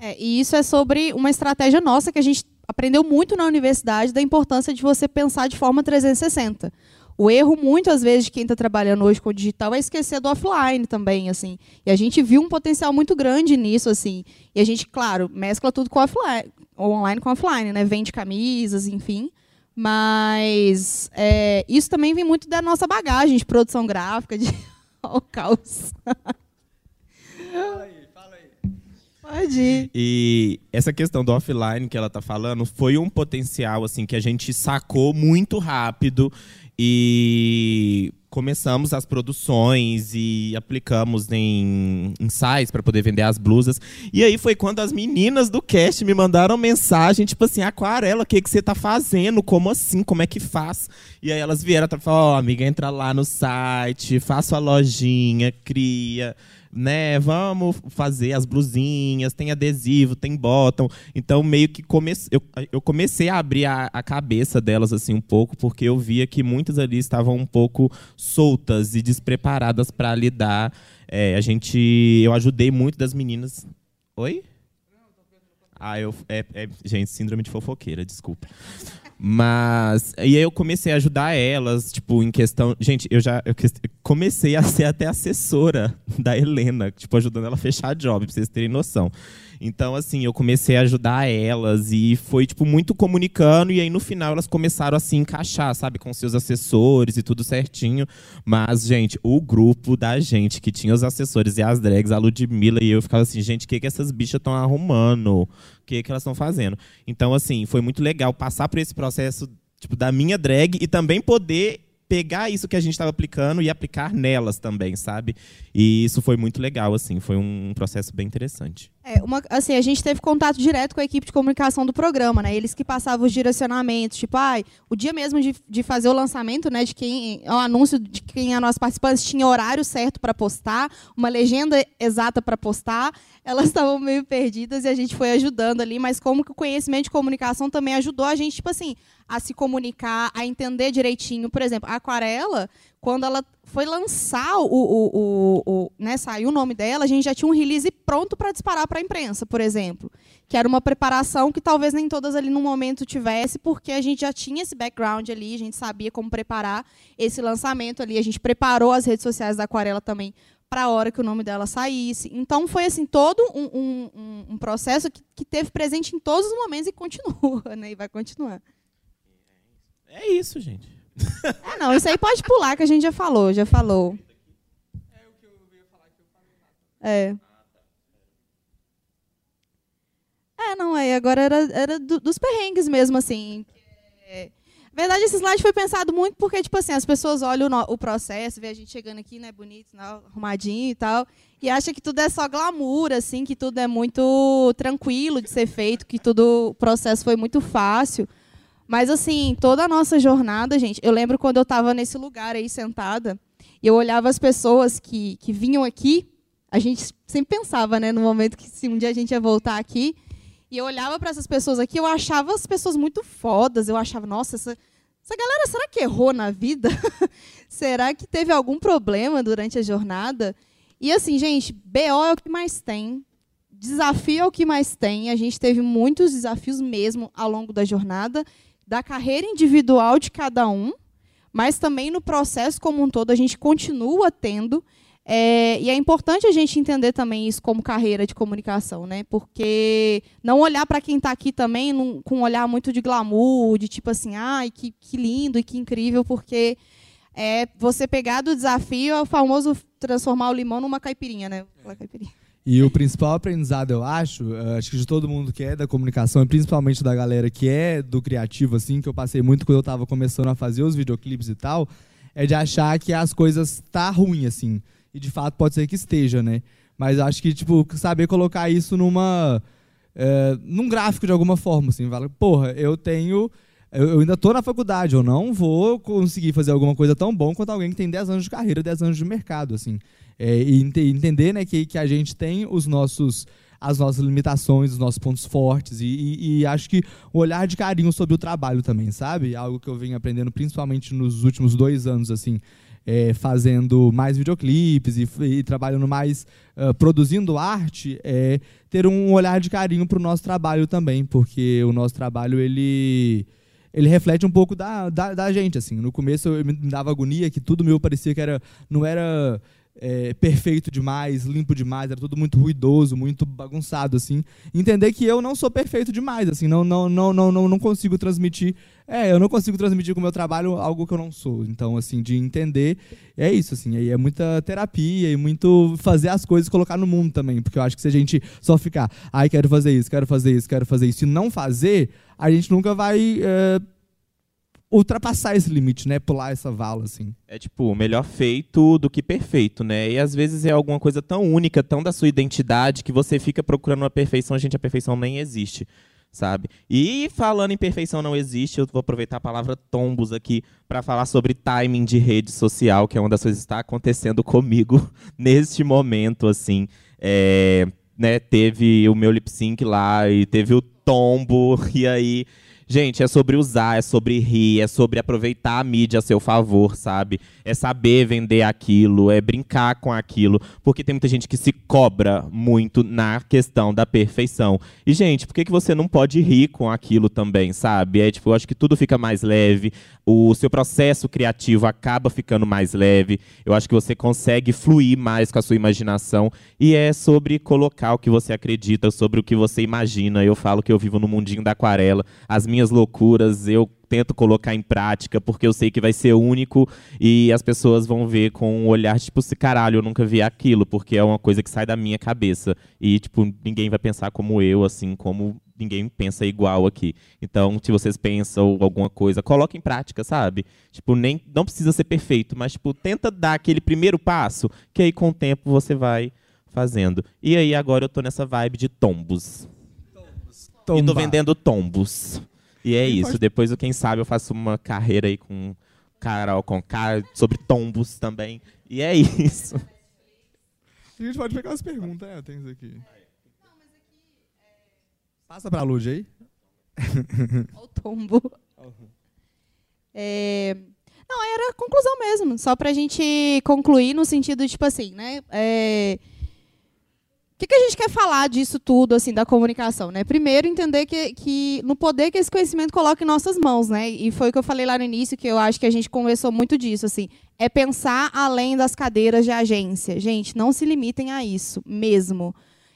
É, e isso é sobre uma estratégia nossa que a gente aprendeu muito na universidade da importância de você pensar de forma 360. O erro, muitas vezes, de quem está trabalhando hoje com o digital é esquecer do offline também, assim. E a gente viu um potencial muito grande nisso, assim. E a gente, claro, mescla tudo com offline, online com offline, né? Vende camisas, enfim. Mas é, isso também vem muito da nossa bagagem de produção gráfica, de Ó, o caos. Pode ir. E essa questão do offline que ela tá falando foi um potencial assim que a gente sacou muito rápido e começamos as produções e aplicamos em ensaios para poder vender as blusas. E aí foi quando as meninas do cast me mandaram mensagem, tipo assim, aquarela, o que que você tá fazendo? Como assim? Como é que faz? E aí elas vieram e falaram, ó, amiga, entra lá no site, faça a lojinha, cria né, vamos fazer as blusinhas, tem adesivo, tem bottom. Então, meio que comece... eu, eu comecei a abrir a, a cabeça delas assim um pouco, porque eu via que muitas ali estavam um pouco soltas e despreparadas para lidar. É, a gente, eu ajudei muito das meninas. Oi? Ah, eu, é, é- gente, síndrome de fofoqueira, desculpa. Mas e aí eu comecei a ajudar elas, tipo, em questão, gente, eu já eu comecei a ser até assessora da Helena, tipo, ajudando ela a fechar a job, pra vocês terem noção. Então, assim, eu comecei a ajudar elas e foi, tipo, muito comunicando. E aí, no final, elas começaram a se encaixar, sabe? Com seus assessores e tudo certinho. Mas, gente, o grupo da gente que tinha os assessores e as drags, a Ludmilla e eu, ficava assim, gente, o que, que essas bichas estão arrumando? O que, que elas estão fazendo? Então, assim, foi muito legal passar por esse processo, tipo, da minha drag e também poder pegar isso que a gente estava aplicando e aplicar nelas também, sabe? E isso foi muito legal, assim, foi um processo bem interessante. É, uma, assim, a gente teve contato direto com a equipe de comunicação do programa, né? Eles que passavam os direcionamentos, tipo, ai, o dia mesmo de, de fazer o lançamento, né? De quem. O anúncio de quem eram as participantes tinha horário certo para postar, uma legenda exata para postar. Elas estavam meio perdidas e a gente foi ajudando ali, mas como que o conhecimento de comunicação também ajudou a gente, tipo assim, a se comunicar, a entender direitinho. Por exemplo, a aquarela, quando ela foi lançar o, o, o, o né, saiu o nome dela, a gente já tinha um release pronto para disparar para a imprensa, por exemplo, que era uma preparação que talvez nem todas ali no momento tivesse, porque a gente já tinha esse background ali, a gente sabia como preparar esse lançamento ali, a gente preparou as redes sociais da Aquarela também para a hora que o nome dela saísse. Então foi assim todo um, um, um, processo que, que teve presente em todos os momentos e continua, né? E vai continuar. É isso, gente. É, não, isso aí pode pular, que a gente já falou, já falou. É. É, não, aí agora era, era do- dos perrengues mesmo, assim. É, na verdade, esse slide foi pensado muito porque, tipo assim, as pessoas olham o, o processo, vê a gente chegando aqui, né, bonito, né, arrumadinho e tal, e acha que tudo é só glamour, assim, que tudo é muito tranquilo de ser feito, que tudo, o processo foi muito fácil. Mas, assim, toda a nossa jornada, gente, eu lembro quando eu estava nesse lugar aí sentada, e eu olhava as pessoas que, que vinham aqui, a gente sempre pensava, né, no momento que se um dia a gente ia voltar aqui, e eu olhava para essas pessoas aqui, eu achava as pessoas muito fodas, eu achava, nossa, essa, essa galera, será que errou na vida? será que teve algum problema durante a jornada? E assim, gente, BO é o que mais tem, desafio é o que mais tem, a gente teve muitos desafios mesmo ao longo da jornada, da carreira individual de cada um, mas também no processo como um todo a gente continua tendo. É, e é importante a gente entender também isso como carreira de comunicação, né? Porque não olhar para quem está aqui também num- com um olhar muito de glamour, de tipo assim, ai, que, que lindo e que incrível, porque é você pegar do desafio é o famoso transformar o limão numa caipirinha, né? Aquela caipirinha. E o principal aprendizado, eu acho, eh, acho que de todo mundo que é da comunicação, e principalmente da galera que é do criativo, assim, que eu passei muito quando eu tava começando a fazer os videoclipes e tal, é de achar que as coisas tá ruim, assim. E de fato pode ser que esteja, né? Mas acho que, tipo, saber colocar isso numa. eh, num gráfico de alguma forma, assim. Fala, porra, eu tenho. Eu, ainda tô na faculdade, eu não vou conseguir fazer alguma coisa tão bom quanto alguém que tem 10 anos de carreira, 10 anos de mercado, assim. É, e ente- entender né, que, que a gente tem os nossos as nossas limitações, os nossos pontos fortes e, e- e acho que o olhar de carinho sobre o trabalho também, sabe? Algo que eu venho aprendendo principalmente nos últimos dois anos, assim, é, fazendo mais videoclipes e, e trabalhando mais, ah, produzindo arte, é ter um olhar de carinho para o nosso trabalho também, porque o nosso trabalho, ele ele reflete um pouco da, da, da gente, assim. No começo eu me dava agonia que tudo meu parecia que era, não era é, perfeito demais, limpo demais, era tudo muito ruidoso, muito bagunçado, assim. Entender que eu não sou perfeito demais, assim, não, não, não, não, não consigo transmitir, é, eu não consigo transmitir com o meu trabalho algo que eu não sou. Então, assim, de entender, é isso, assim, aí é muita terapia e muito fazer as coisas colocar no mundo também, porque eu acho que se a gente só ficar, ai, quero fazer isso, quero fazer isso, quero fazer isso, e não fazer, a gente nunca vai é, ultrapassar esse limite, né, pular essa vala, assim. É tipo, melhor feito do que perfeito, né? E às vezes é alguma coisa tão única, tão da sua identidade, que você fica procurando uma perfeição, gente, a perfeição nem existe, sabe? E falando em perfeição não existe, eu vou aproveitar a palavra tombos aqui para falar sobre timing de rede social, que é uma das coisas que está acontecendo comigo neste momento, assim. É, né, teve o meu lip sync lá e teve o tombo, e aí Gente, é sobre usar, é sobre rir, é sobre aproveitar a mídia a seu favor, sabe? É saber vender aquilo, é brincar com aquilo, porque tem muita gente que se cobra muito na questão da perfeição. E, gente, por que, que você não pode rir com aquilo também, sabe? É tipo, eu acho que tudo fica mais leve, o seu processo criativo acaba ficando mais leve, eu acho que você consegue fluir mais com a sua imaginação, e é sobre colocar o que você acredita, sobre o que você imagina. Eu falo que eu vivo no mundinho da aquarela, as minhas loucuras eu tento colocar em prática, porque eu sei que vai ser único e as pessoas vão ver com um olhar tipo, se caralho, eu nunca vi aquilo, porque é uma coisa que sai da minha cabeça. E, tipo, ninguém vai pensar como eu, assim, como ninguém pensa igual aqui. Então, se vocês pensam alguma coisa, coloca em prática, sabe? Tipo, nem não precisa ser perfeito, mas tipo, tenta dar aquele primeiro passo, que aí com o tempo você vai fazendo. E aí agora eu tô nessa vibe de tombos. E tô Tomba. vendendo tombos. E é isso. pode- Depois, quem sabe, eu faço uma carreira aí com Carol com K sobre tombos também. E é isso. A gente pode pegar as perguntas, é, tem isso aqui. Passa pra Lud aí. Olha o tombo. É, Não, era a conclusão mesmo. Só pra gente concluir no sentido, tipo assim, né? é, que, que a gente quer falar disso tudo, assim, da comunicação, né? Primeiro, entender que, que no poder que esse conhecimento coloca em nossas mãos, né? E foi o que eu falei lá no início, que eu acho que a gente conversou muito disso, assim, é pensar além das cadeiras de agência. Gente, não se limitem a isso, mesmo.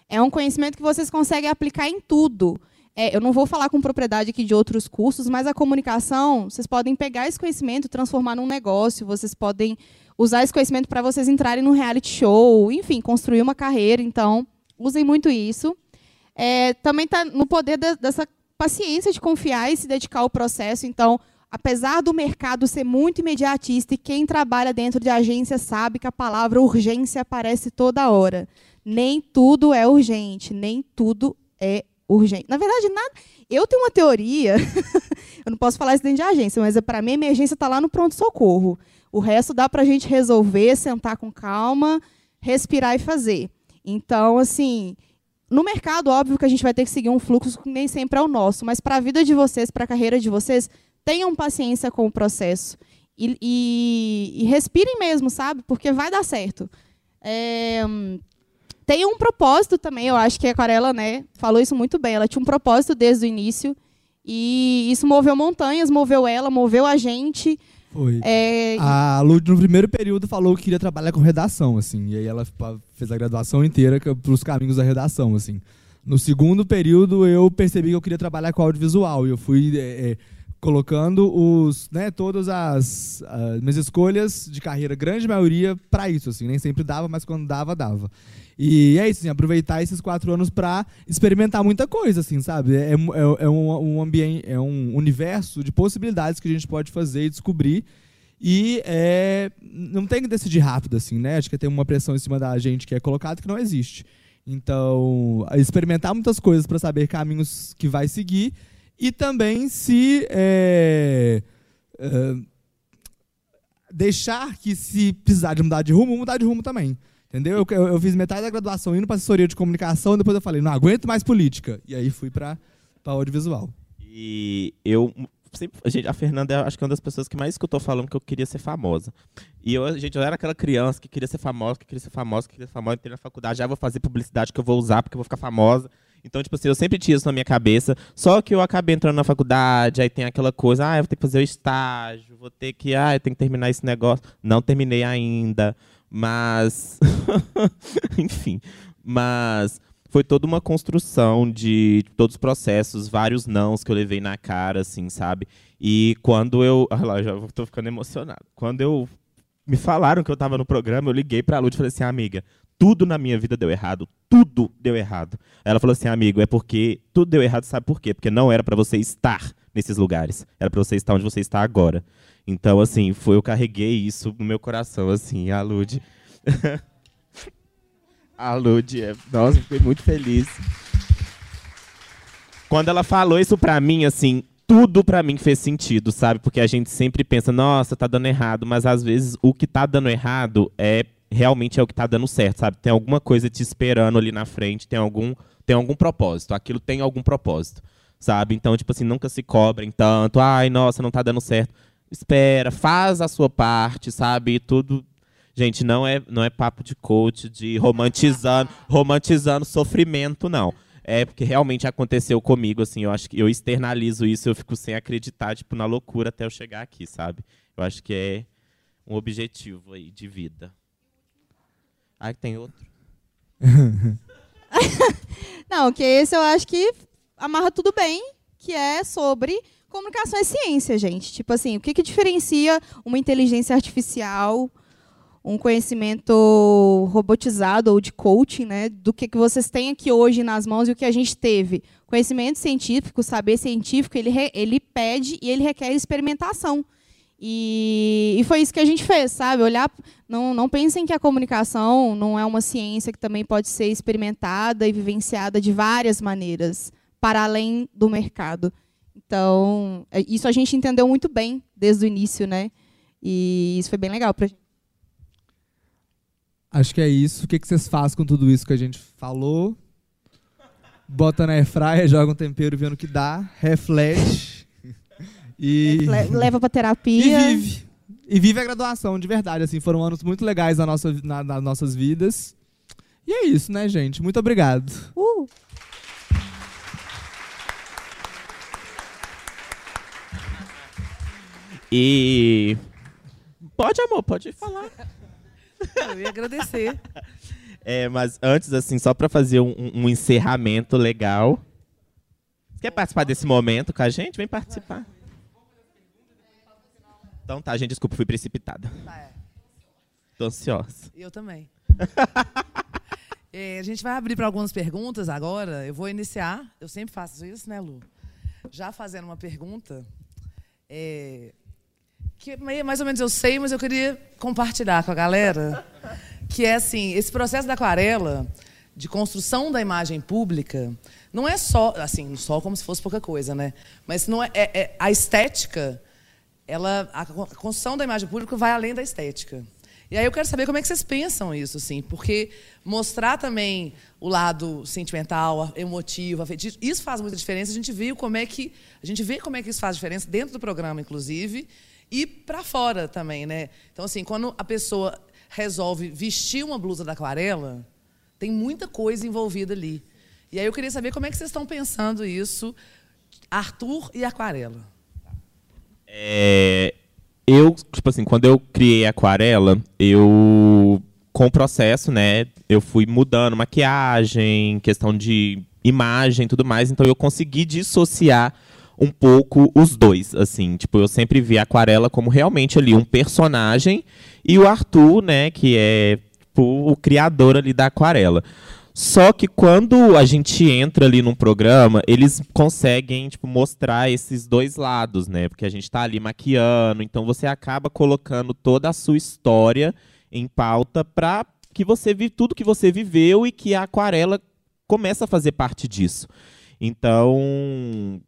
É um conhecimento que vocês conseguem aplicar em tudo. É, eu não vou falar com propriedade aqui de outros cursos, mas a comunicação, vocês podem pegar esse conhecimento, transformar num negócio, vocês podem usar esse conhecimento para vocês entrarem num reality show, enfim, construir uma carreira. Então, usem muito isso. É, também está no poder de, dessa paciência de confiar e se dedicar ao processo. Então, apesar do mercado ser muito imediatista e quem trabalha dentro de agência sabe que a palavra urgência aparece toda hora. Nem tudo é urgente, nem tudo é urgente. Na verdade, nada. Eu tenho uma teoria, eu não posso falar isso dentro de agência, mas é, para mim a emergência está lá no pronto-socorro. O resto dá para a gente resolver, sentar com calma, respirar e fazer. Então, assim, no mercado, óbvio que a gente vai ter que seguir um fluxo que nem sempre é o nosso, mas para a vida de vocês, para a carreira de vocês, tenham paciência com o processo. E, e, e respirem mesmo, sabe? Porque vai dar certo. É, tem um propósito também, eu acho que a Aquarela né, falou isso muito bem. Ela tinha um propósito desde o início. E isso moveu montanhas, moveu ela, moveu a gente. Foi. É... A Lud, no primeiro período, falou que queria trabalhar com redação, assim. E aí ela fez a graduação inteira para os caminhos da redação, assim. No segundo período, eu percebi que eu queria trabalhar com audiovisual. E eu fui é, é, colocando os, né, todas as, as, minhas escolhas de carreira, grande maioria, para isso. Assim. Nem sempre dava, mas quando dava, dava. E é isso, assim, aproveitar esses quatro anos para experimentar muita coisa, assim, sabe? É, é, é, um, um, ambiente, é um universo de possibilidades que a gente pode fazer e descobrir. E é, não tem que decidir rápido, assim, né? Acho que tem uma pressão em cima da gente que é colocada que não existe. Então, experimentar muitas coisas para saber caminhos que vai seguir e também se é, é, deixar que se precisar de mudar de rumo, mudar de rumo também. Entendeu? Eu, eu, fiz metade da graduação indo para assessoria de comunicação, depois eu falei, não aguento mais política. E aí fui para audiovisual. E eu sempre, gente, a Fernanda acho que é uma das pessoas que mais escutou falando que eu queria ser famosa. E eu, gente, eu era aquela criança que queria ser famosa, que queria ser famosa, que queria ser famosa, entrei na faculdade, já vou fazer publicidade que eu vou usar porque eu vou ficar famosa. Então, tipo assim, eu sempre tinha isso na minha cabeça. Só que eu acabei entrando na faculdade, aí tem aquela coisa, ah, eu vou ter que fazer o estágio, vou ter que, ah, eu tenho que terminar esse negócio. Não terminei ainda. Mas. Enfim. Mas foi toda uma construção de todos os processos, vários nãos que eu levei na cara, assim, sabe? E quando eu. Olha lá, já tô ficando emocionado. Quando eu. Me falaram que eu estava no programa, eu liguei pra Lud e falei assim, amiga, tudo na minha vida deu errado. Tudo deu errado. Ela falou assim, amigo, é porque tudo deu errado, sabe por quê? Porque não era para você estar nesses lugares. Era para você estar onde você está agora. Então, assim, foi, eu carreguei isso no meu coração, assim, a Lud. a Lud, é, nossa, fiquei muito feliz. Quando ela falou isso pra mim, assim, tudo pra mim fez sentido, sabe? Porque a gente sempre pensa, nossa, tá dando errado, mas às vezes o que tá dando errado é realmente é o que tá dando certo, sabe? Tem alguma coisa te esperando ali na frente, tem algum, tem algum propósito, aquilo tem algum propósito, sabe? Então, tipo assim, nunca se cobrem tanto, ai, nossa, não tá dando certo espera, faz a sua parte, sabe? Tudo. Gente, não é, não é papo de coach, de romantizando, romantizando sofrimento, não. É porque realmente aconteceu comigo, assim, eu acho que eu externalizo isso, eu fico sem acreditar, tipo, na loucura até eu chegar aqui, sabe? Eu acho que é um objetivo aí de vida. Ah, tem outro? não, que esse eu acho que amarra tudo bem, que é sobre Comunicação é ciência, gente. Tipo assim, o que, que diferencia uma inteligência artificial, um conhecimento robotizado ou de coaching, né, do que, que vocês têm aqui hoje nas mãos e o que a gente teve? Conhecimento científico, saber científico, ele, re, ele pede e ele requer experimentação. E, e, foi isso que a gente fez, sabe? Olhar, não, não pensem que a comunicação não é uma ciência que também pode ser experimentada e vivenciada de várias maneiras, para além do mercado. Então, é, isso a gente entendeu muito bem desde o início, né? E isso foi bem legal pra gente. Acho que é isso. O que vocês fazem com tudo isso que a gente falou? Bota na airfryer, joga um tempero vendo o que dá, reflete e leva para terapia e vive. E vive a graduação de verdade, assim, foram anos muito legais na nossa, na, nas nossas vidas. E é isso, né, gente? Muito obrigado. Uh! E. Pode, amor, pode falar. Eu ia agradecer. É, mas antes, assim, só pra fazer um, um- um encerramento legal. Quer participar desse momento com a gente? Vem participar. Então tá, gente, desculpa, fui precipitada. Tá, é. Tô ansiosa. Eu também. É, a gente vai abrir para algumas perguntas agora. Eu vou iniciar. Eu sempre faço isso, né, Lu? Já fazendo uma pergunta. é, que mais ou menos eu sei, mas eu queria compartilhar com a galera. Que é assim: esse processo da aquarela, de construção da imagem pública, não é só, assim, só como se fosse pouca coisa, né? Mas não é, é- é- a estética ela a construção da imagem pública vai além da estética. E aí eu quero saber como é que vocês pensam isso, assim, porque mostrar também o lado sentimental, emotivo, afetivo, isso faz muita diferença. A gente viu como é que a gente vê como é que isso faz diferença dentro do programa, inclusive, e para fora também, né? Então assim, quando a pessoa resolve vestir uma blusa da aquarela, tem muita coisa envolvida ali. E aí eu queria saber como é que vocês estão pensando isso, Arthur e aquarela. É, eu, tipo assim, quando eu criei aquarela, eu. Com o processo, né? Eu fui mudando maquiagem, questão de imagem tudo mais, então eu consegui dissociar um pouco os dois, assim. Tipo, eu sempre vi a aquarela como realmente ali um personagem e o Arthur, né, que é tipo, o criador ali da aquarela. Só que quando a gente entra ali num programa, eles conseguem, tipo, mostrar esses dois lados, né? Porque a gente tá ali maquiando, então você acaba colocando toda a sua história em pauta pra que você vive tudo que você viveu e que a aquarela começa a fazer parte disso. Então,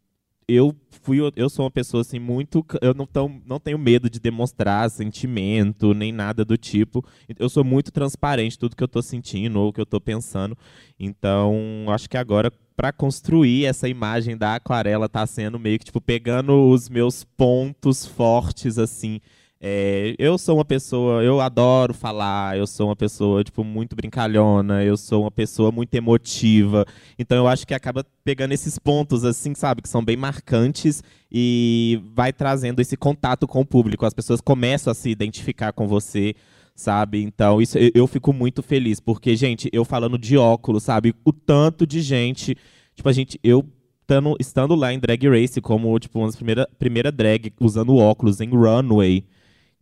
eu fui eu sou uma pessoa assim muito eu não tão, não tenho medo de demonstrar sentimento nem nada do tipo. Eu sou muito transparente tudo que eu tô sentindo ou que eu tô pensando. Então acho que agora para construir essa imagem da aquarela tá sendo meio que tipo pegando os meus pontos fortes assim é, eu sou uma pessoa, eu adoro falar, eu sou uma pessoa, tipo, muito brincalhona, eu sou uma pessoa muito emotiva. Então eu acho que acaba pegando esses pontos, assim, sabe, que são bem marcantes e vai trazendo esse contato com o público. As pessoas começam a se identificar com você, sabe? Então isso eu, fico muito feliz, porque, gente, eu falando de óculos, sabe? O tanto de gente. Tipo, a gente, eu tando, estando lá em Drag Race, como, tipo, uma primeira, primeira drag usando óculos em runway.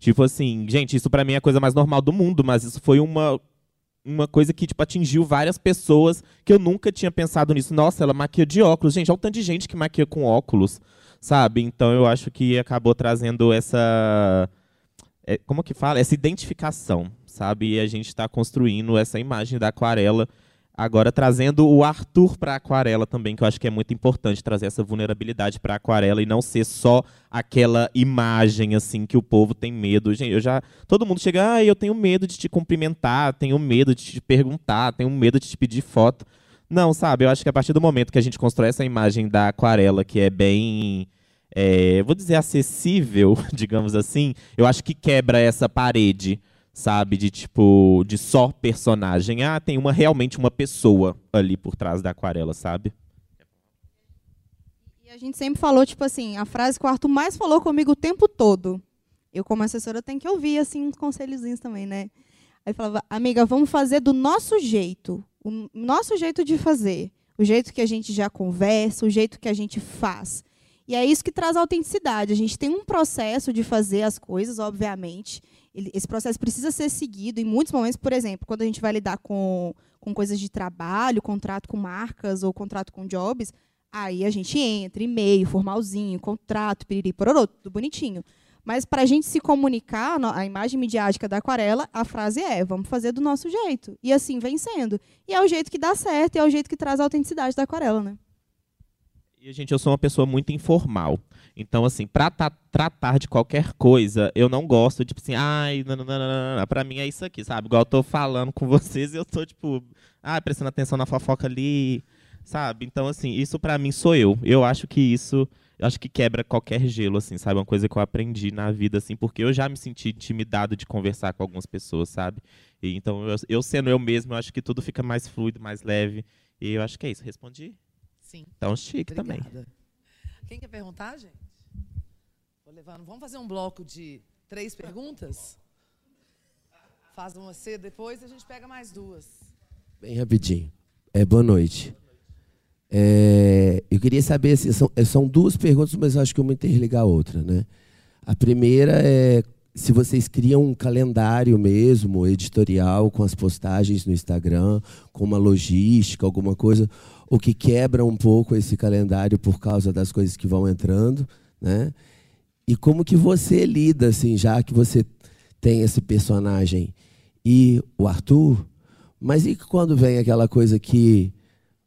Tipo assim, gente, isso pra mim é a coisa mais normal do mundo, mas isso foi uma, uma coisa que, tipo, atingiu várias pessoas que eu nunca tinha pensado nisso. Nossa, ela maquia de óculos. Gente, olha o tanto de gente que maquia com óculos, sabe? Então eu acho que acabou trazendo essa. é, como que fala? Essa identificação, sabe? E a gente está construindo essa imagem da aquarela. Agora trazendo o Arthur para a aquarela também, que eu acho que é muito importante trazer essa vulnerabilidade para a aquarela e não ser só aquela imagem assim que o povo tem medo. Gente, eu já todo mundo chega, ah, eu tenho medo de te cumprimentar, tenho medo de te perguntar, tenho medo de te pedir foto. Não, sabe? Eu acho que a partir do momento que a gente constrói essa imagem da aquarela que é bem é, vou dizer acessível, digamos assim, eu acho que quebra essa parede sabe? De tipo, de só personagem. Ah, tem uma realmente uma pessoa ali por trás da aquarela, sabe? E a gente sempre falou, tipo assim, a frase que o Arthur mais falou comigo o tempo todo. Eu, como assessora, tenho que ouvir, assim, uns conselhozinhos também, né? Aí falava, amiga, vamos fazer do nosso jeito. O nosso jeito de fazer. O jeito que a gente já conversa, o jeito que a gente faz. E é isso que traz autenticidade. A gente tem um processo de fazer as coisas, obviamente. Esse processo precisa ser seguido em muitos momentos. Por exemplo, quando a gente vai lidar com, com coisas de trabalho, contrato com marcas ou contrato com jobs, aí a gente entra, e-mail, formalzinho, contrato, piriri, pororô, tudo bonitinho. Mas para a gente se comunicar, a imagem midiática da aquarela, a frase é: vamos fazer do nosso jeito. E assim vem sendo. E é o jeito que dá certo, e é o jeito que traz a autenticidade da aquarela, né? E, gente, eu sou uma pessoa muito informal. Então, assim, pra ta- tratar de qualquer coisa, eu não gosto, tipo assim, ai, não. pra mim é isso aqui, sabe? Igual eu tô falando com vocês e eu tô, tipo, ah, prestando atenção na fofoca ali, sabe? Então, assim, isso pra mim sou eu. Eu acho que isso, eu acho que quebra qualquer gelo, assim, sabe? Uma coisa que eu aprendi na vida, assim, porque eu já me senti intimidado de conversar com algumas pessoas, sabe? E, então, eu, eu sendo eu mesmo, eu acho que tudo fica mais fluido, mais leve. E eu acho que é isso. Respondi? Sim. Então, chique também. Obrigada. Quem quer perguntar, gente? Vou levando. Vamos fazer um bloco de três perguntas? Faz uma C depois e a gente pega mais duas. Bem rapidinho. É, boa noite. É, eu queria saber, assim, são, é, são duas perguntas, mas acho que uma interliga a outra. Né? A primeira é se vocês criam um calendário mesmo, editorial, com as postagens no Instagram, com uma logística, alguma coisa, ou que quebra um pouco esse calendário por causa das coisas que vão entrando, né? E como que você lida, assim, já que você tem esse personagem e o Arthur, mas e quando vem aquela coisa que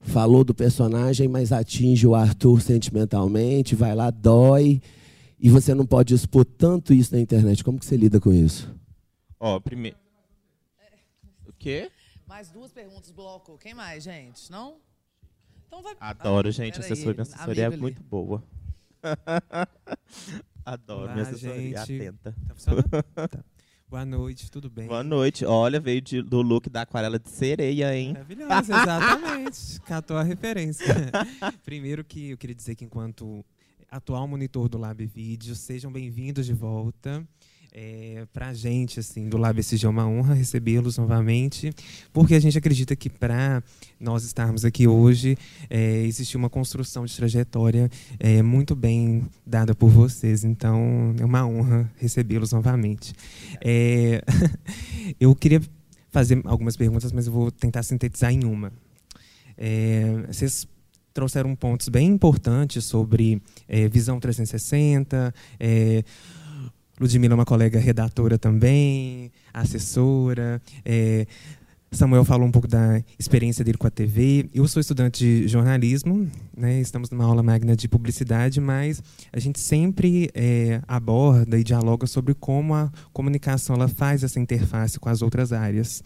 falou do personagem, mas atinge o Arthur sentimentalmente, vai lá, dói, e você não pode expor tanto isso na internet. Como que você lida com isso? Ó, primeiro. O quê? Mais duas perguntas, bloco. Quem mais, gente? Não? Então vai. Adoro, Ah, gente. Assessoria, minha assessoria é muito boa. Adoro, Olá, minha assessoria gente. atenta. Tá funcionando? Tá. Boa noite, tudo bem? Boa noite. Olha, veio de- do look da aquarela de sereia, hein? Maravilhosa, exatamente. Catou a referência. Primeiro que eu queria dizer que enquanto atual monitor do Lab Vídeo, sejam bem-vindos de volta. É, para a gente, assim, do Lab SG é uma honra recebê-los novamente, porque a gente acredita que para nós estarmos aqui hoje, é, uma construção de trajetória é, muito bem dada por vocês. Então, é uma honra recebê-los novamente. É, eu queria fazer algumas perguntas, mas eu vou tentar sintetizar em uma. É, vocês trouxeram pontos bem importantes sobre é, visão 360. Ludmilla é uma colega redatora também, assessora. É, Samuel falou um pouco da experiência dele com a TV. Eu sou estudante de jornalismo, né? estamos numa aula magna de publicidade, mas a gente sempre é, aborda e dialoga sobre como a comunicação ela faz essa interface com as outras áreas.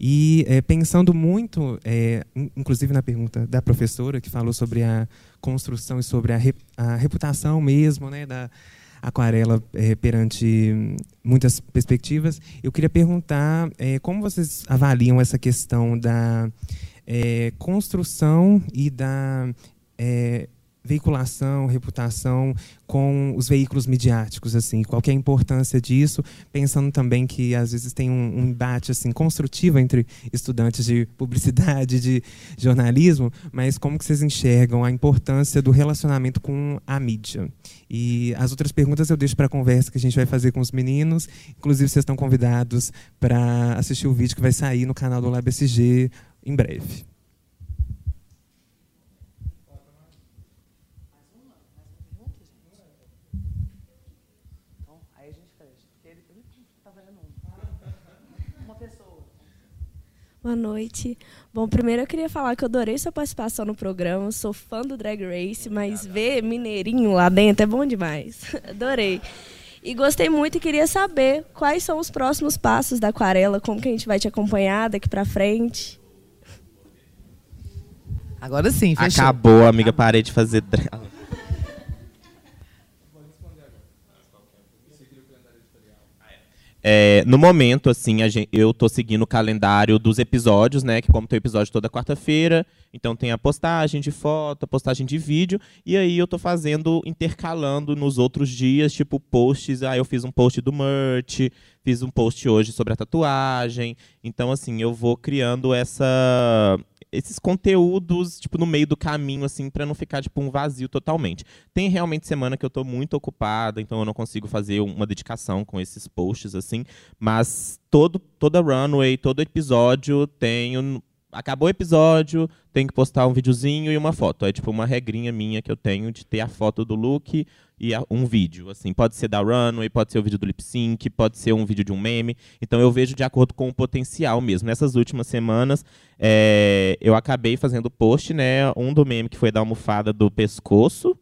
E é, pensando muito, é, in- inclusive na pergunta da professora, que falou sobre a construção e sobre a, a reputação mesmo né, da aquarela é, perante hum, muitas perspectivas, eu queria perguntar é, como vocês avaliam essa questão da é, construção e da veiculação, reputação com os veículos midiáticos, assim, qual é a importância disso, pensando também que às vezes tem um, um embate assim construtivo entre estudantes de publicidade, de jornalismo, mas como que vocês enxergam a importância do relacionamento com a mídia? E as outras perguntas eu deixo para a conversa que a gente vai fazer com os meninos, inclusive vocês estão convidados para assistir o vídeo que vai sair no canal do LabSG em breve. Então, aí a gente fecha. Porque ele, ele tá vendo um. Uma pessoa. Boa noite. Bom, primeiro eu queria falar que eu adorei sua participação no programa. Sou fã do Drag Race, mas ver Mineirinho lá dentro é bom demais. Adorei. E gostei muito e queria saber quais são os próximos passos da Aquarela, como que a gente vai te acompanhar daqui pra frente. Agora sim, fechou. Acabou, amiga. Parei de fazer. dra- É, no momento, assim, a gen- eu tô seguindo o calendário dos episódios, né? Que como tem episódio toda quarta-feira, então tem a postagem de foto, a postagem de vídeo, e aí eu tô fazendo, intercalando nos outros dias, tipo, posts. Ah, eu fiz um post do merch, fiz um post hoje sobre a tatuagem. Então, assim, eu vou criando essa esses conteúdos, tipo, no meio do caminho, assim, para não ficar, tipo, um vazio totalmente. Tem realmente semana que eu tô muito ocupada, então eu não consigo fazer uma dedicação com esses posts, assim, mas todo, toda runway, todo episódio tenho. Acabou o episódio, tem que postar um videozinho e uma foto. É tipo uma regrinha minha que eu tenho de ter a foto do look e a- um vídeo. Assim, pode ser da runway, pode ser o vídeo do lip sync, pode ser um vídeo de um meme. Então eu vejo de acordo com o potencial mesmo. Nessas últimas semanas, é, eu acabei fazendo post, né? Um do meme que foi da almofada do pescoço.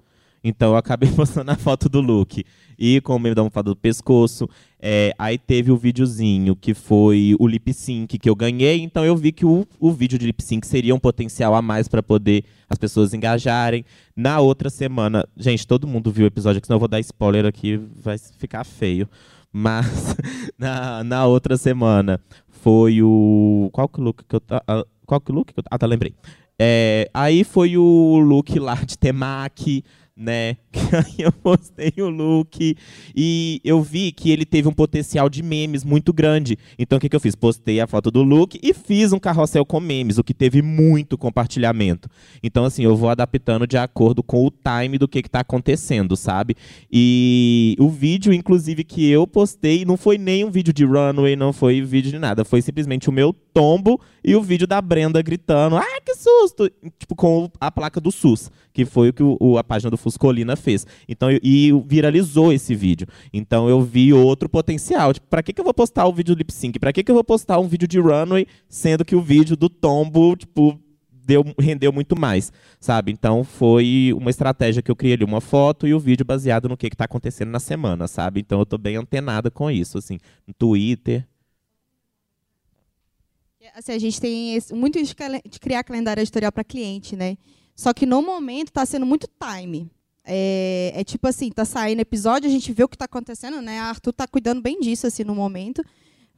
Então eu acabei postando a foto do look. E com o meme da almofada do pescoço. É, aí teve o videozinho que foi o lip sync que eu ganhei. Então eu vi que o, o vídeo de lip sync seria um potencial a mais para poder as pessoas engajarem. Na outra semana. Gente, todo mundo viu o episódio, que senão eu vou dar spoiler aqui, vai ficar feio. Mas na, na outra semana foi o. Qual que look que eu. ah, Qual que look que eu. Ah, tá, lembrei. É, aí foi o look lá de temaki, né? Aí eu postei o look e eu vi que ele teve um potencial de memes muito grande. Então o que, que eu fiz? Postei a foto do look e fiz um carrossel com memes, o que teve muito compartilhamento. Então, assim, eu vou adaptando de acordo com o time do que está acontecendo, sabe? E o vídeo, inclusive, que eu postei, não foi nem um vídeo de runway, não foi vídeo de nada. Foi simplesmente o meu tombo e o vídeo da Brenda gritando, ah, que susto! Tipo, com a placa do SUS, que foi o que o- a página do Fuscolina fez. Então, e viralizou esse vídeo. Então, eu vi outro potencial. Tipo, pra que, que eu vou postar o vídeo do lip sync? Pra que, que eu vou postar um vídeo de runway, sendo que o vídeo do tombo, tipo, deu, rendeu muito mais, sabe? Então, foi uma estratégia que eu criei ali, uma foto e o vídeo baseado no que, que tá acontecendo na semana, sabe? Então, eu tô bem antenada com isso, assim, no Twitter. Assim, a gente tem muito de de criar calendário editorial para cliente, né? Só que no momento está sendo muito time. É, é tipo assim, tá saindo episódio, a gente vê o que está acontecendo, né? A Arthur tá cuidando bem disso assim no momento.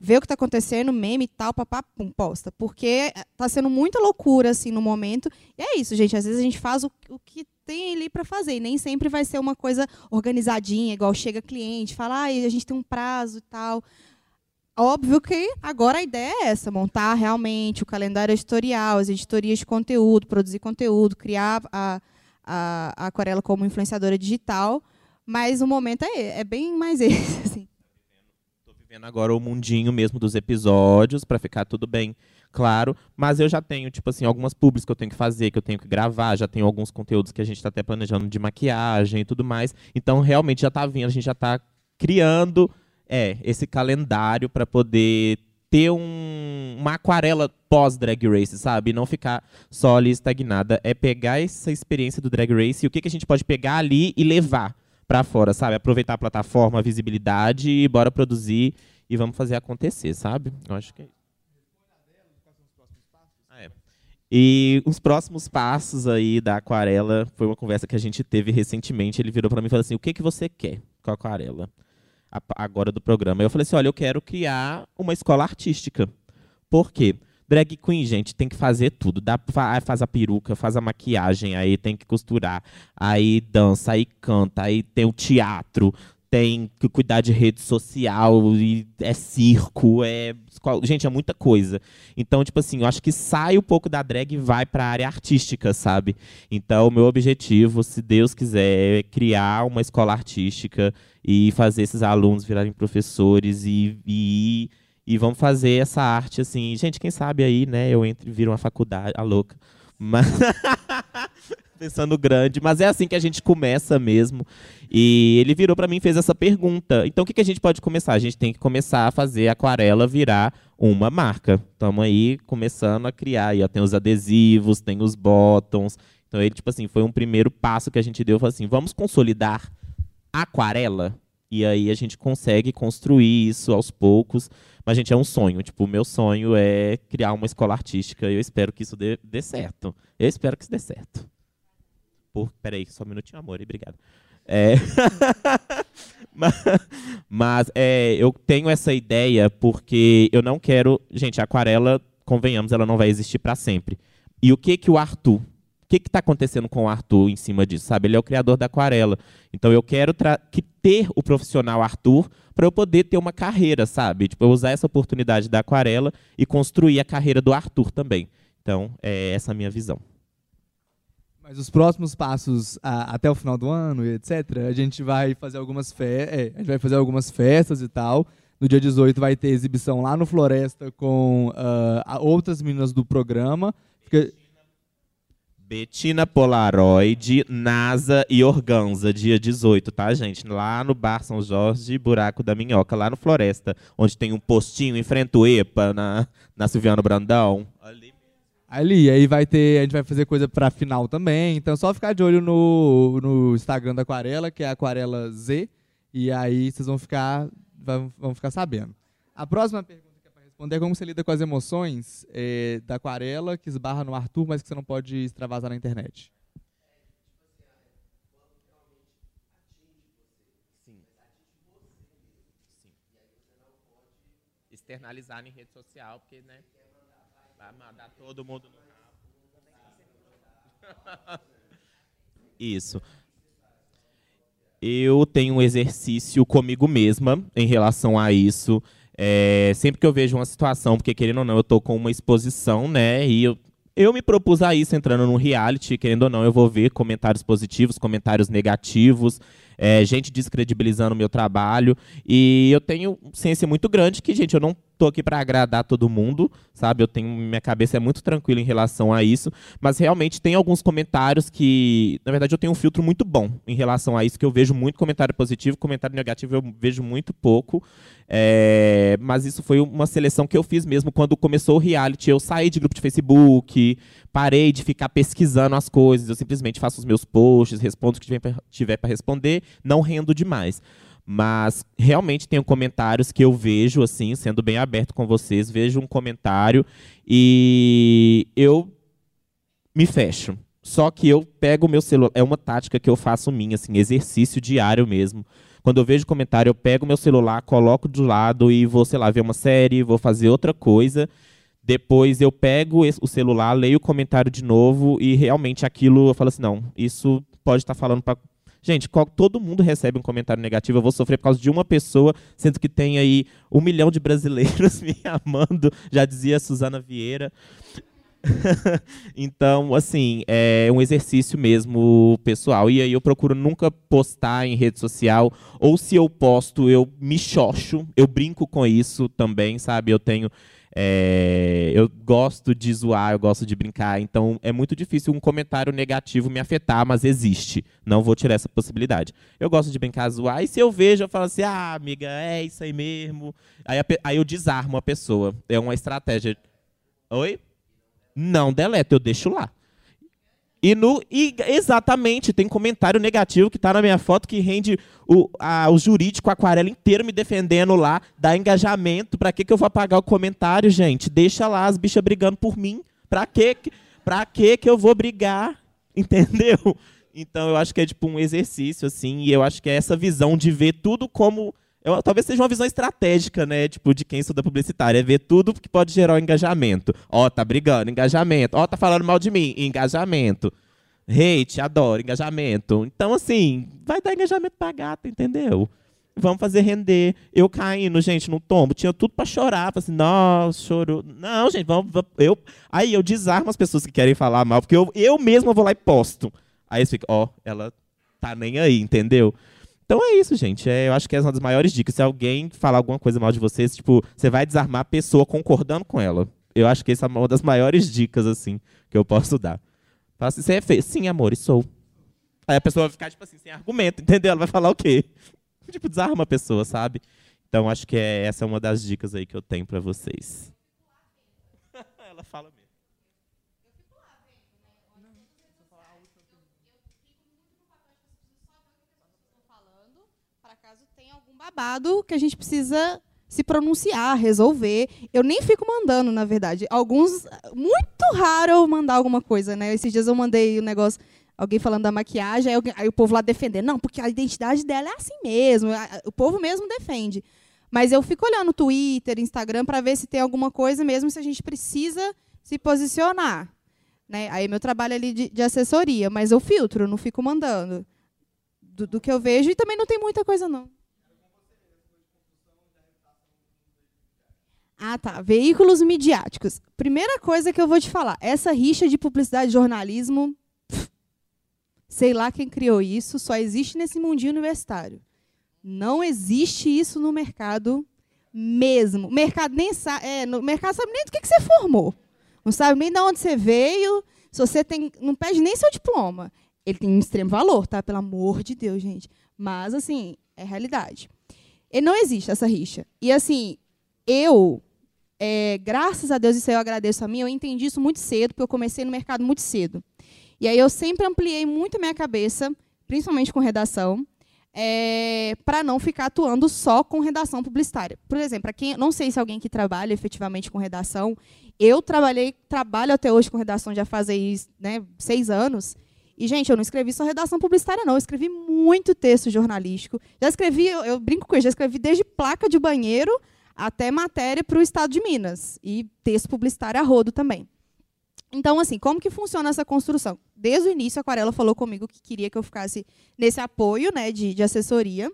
Vê o que está acontecendo, meme e tal, papá, pum, posta. Porque tá sendo muita loucura assim no momento. E é isso, gente. Às vezes a gente faz o, o que tem ali para fazer. E nem sempre vai ser uma coisa organizadinha, igual chega cliente, fala, ah, a gente tem um prazo e tal. Óbvio que agora a ideia é essa, montar realmente o calendário editorial, as editorias de conteúdo, produzir conteúdo, criar a, a, a Aquarela como influenciadora digital, mas o momento é, é bem mais esse. Assim. vivendo agora o mundinho mesmo dos episódios, pra ficar tudo bem claro. Mas eu já tenho, tipo assim, algumas pubs que eu tenho que fazer, que eu tenho que gravar, já tenho alguns conteúdos que a gente tá até planejando de maquiagem e tudo mais. Então, realmente já tá vindo, a gente já tá criando é, esse calendário pra poder ter um- uma aquarela pós-drag race, sabe? Não ficar só ali estagnada. É pegar essa experiência do drag race e o que, que a gente pode pegar ali e levar pra fora, sabe? Aproveitar a plataforma, a visibilidade e bora produzir e vamos fazer acontecer, sabe? Eu acho que é isso. Ah, é. E os próximos passos aí da aquarela foi uma conversa que a gente teve recentemente. Ele virou pra mim e falou assim: "O que que você quer com a aquarela?" Agora do programa. Eu falei assim: "Olha, eu quero criar uma escola artística." Por quê? Drag queen, gente, tem que fazer tudo. Dá, fa- faz a peruca, faz a maquiagem, aí tem que costurar, aí dança, aí canta, aí tem o teatro, tem que cuidar de rede social, e é circo, é. Gente, é muita coisa. Então, tipo assim, eu acho que sai um pouco da drag e vai para a área artística, sabe? Então, o meu objetivo, se Deus quiser, é criar uma escola artística e fazer esses alunos virarem professores e, e, e vamos fazer essa arte assim. Gente, quem sabe aí, né? Eu entro e viro uma faculdade, a louca. Mas pensando grande, mas é assim que a gente começa mesmo. E ele virou para mim e fez essa pergunta. Então o que, que a gente pode começar? A gente tem que começar a fazer a aquarela virar uma marca. Estamos aí começando a criar. Aí, ó, tem os adesivos, tem os bottoms. Então ele, tipo assim, foi um primeiro passo que a gente deu. Falou assim, vamos consolidar aquarela? E aí a gente consegue construir isso aos poucos. Mas, gente, é um sonho. Tipo, o meu sonho é criar uma escola artística. E eu espero que isso dê, dê certo. Eu espero que isso dê certo. Por, peraí, só um minutinho, amor, e obrigado. É, mas é, eu tenho essa ideia porque eu não quero. Gente, a aquarela, convenhamos, ela não vai existir para sempre. E o que que o Arthur. O que está acontecendo com o Arthur em cima disso? Sabe? Ele é o criador da aquarela. Então eu quero que ter o profissional Arthur para eu poder ter uma carreira, sabe? Tipo, eu usar essa oportunidade da aquarela e construir a carreira do Arthur também. Então, é essa a minha visão. Mas os próximos passos a- até o final do ano etc, a gente vai fazer algumas fe é, a gente vai fazer algumas festas e tal. No dia 18 vai ter exibição lá no Floresta com a- outras meninas do programa. Fica- Betina Polaroid, NASA e Organza, dia 18, tá, gente? Lá no Bar São Jorge, Buraco da Minhoca, lá no Floresta, onde tem um postinho em frente ao EPA, na, na Silviano Brandão. Ali. Aí vai ter, a gente vai fazer coisa pra final também, então é só ficar de olho no, no Instagram da Aquarela, que é Aquarela Z, e aí vocês vão ficar, vão, vão ficar sabendo. A próxima pergunta que é para responder é como você lida com as emoções eh, da Aquarela, que esbarra no Arthur, mas que você não pode extravasar na internet. Externalizar em rede social, porque, né? Mandar todo mundo no. Isso. Eu tenho um exercício comigo mesma em relação a isso. É, sempre que eu vejo uma situação, porque querendo ou não, eu tô com uma exposição, né? E eu, eu me propus a isso entrando num reality, querendo ou não, eu vou ver comentários positivos, comentários negativos, é, gente descredibilizando o meu trabalho. E eu tenho ciência muito grande que, gente, eu não tô aqui para agradar todo mundo, sabe? Eu tenho minha cabeça é muito tranquila em relação a isso, mas realmente tem alguns comentários que, na verdade, eu tenho um filtro muito bom em relação a isso, que eu vejo muito comentário positivo, comentário negativo eu vejo muito pouco. É, mas isso foi uma seleção que eu fiz mesmo quando começou o reality. Eu saí de grupo de Facebook, parei de ficar pesquisando as coisas, eu simplesmente faço os meus posts, respondo o que tiver para responder, não rendo demais. Mas realmente tenho comentários que eu vejo, assim, sendo bem aberto com vocês, vejo um comentário e eu me fecho. Só que eu pego o meu celular, é uma tática que eu faço minha, assim, exercício diário mesmo. Quando eu vejo comentário, eu pego meu celular, coloco do lado e vou, sei lá, ver uma série, vou fazer outra coisa. Depois eu pego o celular, leio o comentário de novo e realmente aquilo eu falo assim, não, isso pode estar falando para Gente, todo mundo recebe um comentário negativo. Eu vou sofrer por causa de uma pessoa, sendo que tem aí um milhão de brasileiros me amando, já dizia Suzana Vieira. então, assim, é um exercício mesmo pessoal. E aí eu procuro nunca postar em rede social. Ou se eu posto, eu me xoxo. Eu brinco com isso também, sabe? Eu tenho é, eu gosto de zoar, eu gosto de brincar, então é muito difícil um comentário negativo me afetar, mas existe. Não vou tirar essa possibilidade. Eu gosto de brincar, zoar, e se eu vejo, eu falo assim: ah, amiga, é isso aí mesmo. Aí, aí eu desarmo a pessoa. É uma estratégia. Oi? Não deleto, eu deixo lá. E, no, e exatamente, tem comentário negativo que está na minha foto que rende o, a, o jurídico aquarela inteiro me defendendo lá, dá engajamento. Para que, que eu vou apagar o comentário, gente? Deixa lá as bichas brigando por mim. Para que, pra que, que eu vou brigar? Entendeu? Então eu acho que é tipo um exercício, assim, e eu acho que é essa visão de ver tudo como. Eu, talvez seja uma visão estratégica, né? Tipo, de quem estuda publicitária, é ver tudo que pode gerar um engajamento. Ó, oh, tá brigando, engajamento. Ó, oh, tá falando mal de mim, engajamento. Hate, adoro, engajamento. Então, assim, vai dar engajamento pra gata, entendeu? Vamos fazer render. Eu caindo, gente, no tombo. Tinha tudo para chorar. Falei assim, nossa, chorou. Não, gente, vamos. Eu... Aí eu desarmo as pessoas que querem falar mal, porque eu, eu mesmo vou lá e posto. Aí eles ficam, ó, oh, ela tá nem aí, entendeu? Então é isso, gente. É, eu acho que é uma das maiores dicas. Se alguém falar alguma coisa mal de vocês, tipo, você vai desarmar a pessoa concordando com ela. Eu acho que essa é uma das maiores dicas, assim, que eu posso dar. Fala assim, você é feio? Sim, amor, e sou. Aí a pessoa vai ficar, tipo assim, sem argumento, entendeu? Ela vai falar o quê? tipo, desarma a pessoa, sabe? Então, acho que é, essa é uma das dicas aí que eu tenho para vocês. Ela fala mesmo. Babado que a gente precisa se pronunciar, resolver. Eu nem fico mandando, na verdade. Alguns. Muito raro eu mandar alguma coisa, né? Esses dias eu mandei o um negócio. Alguém falando da maquiagem, aí, aí, o povo lá defendendo. Não, porque a identidade dela é assim mesmo. O povo mesmo defende. Mas eu fico olhando Twitter, Instagram, para ver se tem alguma coisa mesmo, se a gente precisa se posicionar. Né? Aí meu trabalho é ali de, de assessoria, mas eu filtro, não fico mandando. Do, do que eu vejo, e também não tem muita coisa, não. Ah, tá. Veículos midiáticos. Primeira coisa que eu vou te falar: essa rixa de publicidade e jornalismo. Pff, sei lá quem criou isso, só existe nesse mundinho universitário. Não existe isso no mercado mesmo. O mercado nem sabe. É, no mercado sabe nem do que, que você formou. Não sabe nem de onde você veio. Se você tem. Não pede nem seu diploma. Ele tem um extremo valor, tá? Pelo amor de Deus, gente. Mas, assim, é realidade. E não existe essa rixa. E, assim, eu é, graças a Deus, isso eu agradeço a mim, eu entendi isso muito cedo, porque eu comecei no mercado muito cedo. E aí eu sempre ampliei muito a minha cabeça, principalmente com redação, é, para não ficar atuando só com redação publicitária. Por exemplo, para quem não sei se alguém que trabalha efetivamente com redação, eu trabalhei, trabalho até hoje com redação já faz né, seis anos. E, gente, eu não escrevi só redação publicitária, não. Eu escrevi muito texto jornalístico. Já escrevi, eu, eu brinco com isso, já escrevi desde placa de banheiro até matéria para o Estado de Minas. E texto publicitário a rodo também. Então, assim, como que funciona essa construção? Desde o início, a Aquarela falou comigo que queria que eu ficasse nesse apoio né, de, de assessoria.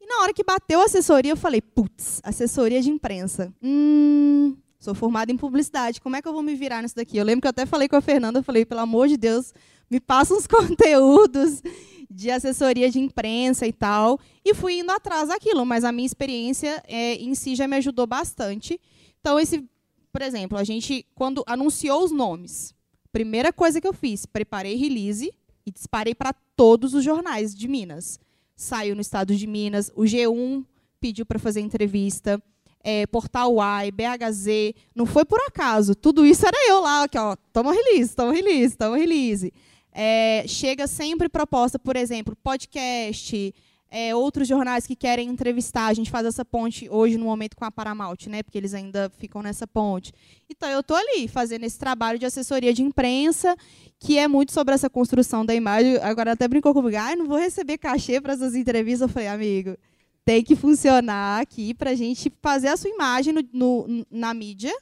E na hora que bateu a assessoria, eu falei, putz, assessoria de imprensa. Hum, sou formada em publicidade, como é que eu vou me virar nisso daqui? Eu lembro que eu até falei com a Fernanda, eu falei, pelo amor de Deus, me passa uns conteúdos de assessoria de imprensa e tal. E fui indo atrás daquilo, mas a minha experiência é, em si já me ajudou bastante. Então, esse, por exemplo, a gente, quando anunciou os nomes, primeira coisa que eu fiz, preparei release e disparei para todos os jornais de Minas. Saiu no estado de Minas, o G1 pediu para fazer entrevista, é, Portal Y, BHZ, não foi por acaso, tudo isso era eu lá, aqui, ó, toma release, toma release, toma release. É, chega sempre proposta, por exemplo, podcast, é, outros jornais que querem entrevistar. A gente faz essa ponte hoje no momento com a Paramount, né? Porque eles ainda ficam nessa ponte. Então eu estou ali fazendo esse trabalho de assessoria de imprensa, que é muito sobre essa construção da imagem. Agora até brincou comigo, ah, não vou receber cachê para essas entrevistas. Eu falei, amigo, tem que funcionar aqui para a gente fazer a sua imagem no, no, na mídia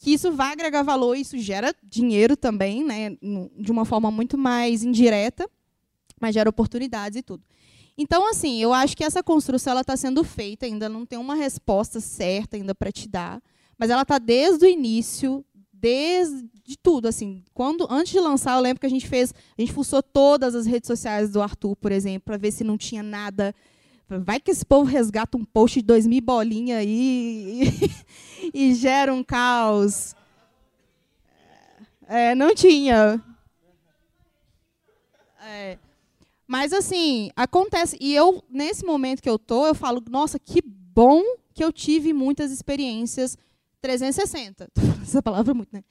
que isso vai agregar valor, isso gera dinheiro também, né, de uma forma muito mais indireta, mas gera oportunidades e tudo. Então, assim, eu acho que essa construção está sendo feita, ainda não tem uma resposta certa ainda para te dar, mas ela está desde o início, desde tudo, assim, quando antes de lançar, eu lembro que a gente fez, a gente fuçou todas as redes sociais do Arthur, por exemplo, para ver se não tinha nada Vai que esse povo resgata um post de dois mil bolinha aí e, e, gera um caos. É, não tinha. É. Mas assim, acontece. E eu, nesse momento que eu tô, eu falo, nossa, que bom que eu tive muitas experiências 360. Essa palavra é muito, né?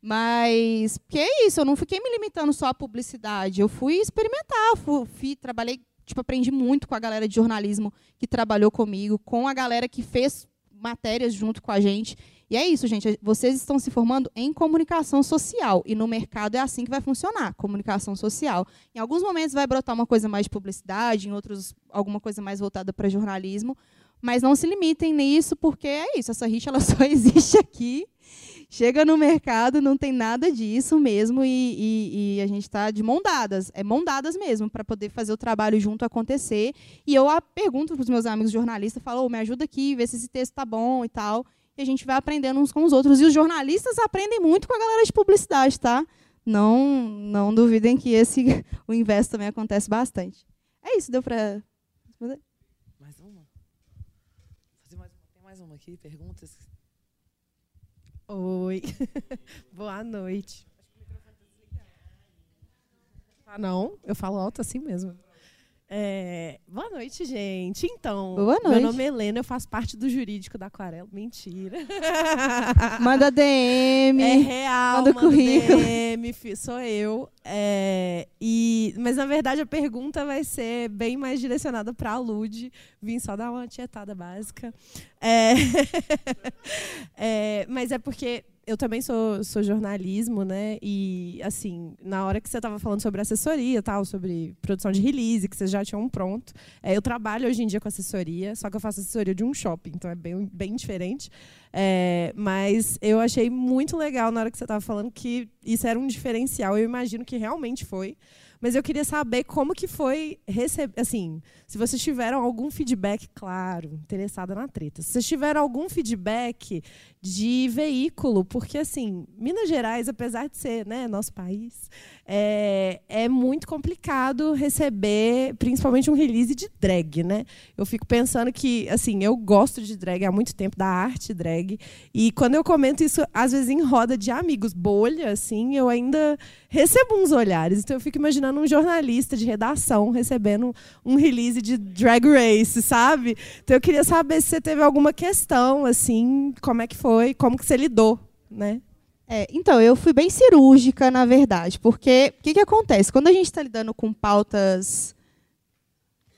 Mas, que é isso, eu não fiquei me limitando só à publicidade. Eu fui experimentar, fui, fui trabalhei tipo, aprendi muito com a galera de jornalismo que trabalhou comigo, com a galera que fez matérias junto com a gente. E é isso, gente. Vocês estão se formando em comunicação social. E no mercado é assim que vai funcionar comunicação social. Em alguns momentos vai brotar uma coisa mais de publicidade, em outros, alguma coisa mais voltada para jornalismo. Mas não se limitem nisso, porque é isso. Essa rixa ela só existe aqui chega no mercado, não tem nada disso mesmo, e, e, e a gente está de mão dadas, é mão dadas mesmo, para poder fazer o trabalho junto acontecer. E eu pergunto para os meus amigos jornalistas, falo, oh, me ajuda aqui, vê se esse texto está bom e tal. E a gente vai aprendendo uns com os outros. E os jornalistas aprendem muito com a galera de publicidade, tá? Não, não duvidem que esse o inverso também acontece bastante. É isso, deu para Mais uma? Fazer mais, tem mais uma aqui, perguntas. Oi, boa noite. Ah, não, eu falo alto assim mesmo. É, boa noite, gente. Então, boa noite. meu nome é Helena, eu faço parte do jurídico da Aquarela. Mentira. Manda DM. É real, manda, manda currículo. DM, sou eu. É, e, mas, na verdade, a pergunta vai ser bem mais direcionada para a Lud. Vim só dar uma tietada básica. É, é, mas é porque eu também sou, sou jornalismo, né? E, assim, na hora que você estava falando sobre assessoria, tal, sobre produção de release, que vocês já tinham um pronto, é, eu trabalho hoje em dia com assessoria, só que eu faço assessoria de um shopping, então é bem, bem diferente. É, mas eu achei muito legal na hora que você estava falando que isso era um diferencial. Eu imagino que realmente foi. Mas eu queria saber como que foi receber, assim, se vocês tiveram algum feedback, claro, interessada na treta. Se vocês tiveram algum feedback de veículo, porque assim, Minas Gerais, apesar de ser, né, nosso país, é, é muito complicado receber, principalmente um release de drag, né? Eu fico pensando que, assim, eu gosto de drag há muito tempo, da arte drag, e quando eu comento isso, às vezes em roda de amigos, bolha, assim, eu ainda recebo uns olhares. Então eu fico imaginando imaginando um jornalista de redação recebendo um release de Drag Race, sabe? Então eu queria saber se você teve alguma questão, assim, como é que foi, como que você lidou, né? É, então, eu fui bem cirúrgica, na verdade, porque o que, que acontece? Quando a gente está lidando com pautas.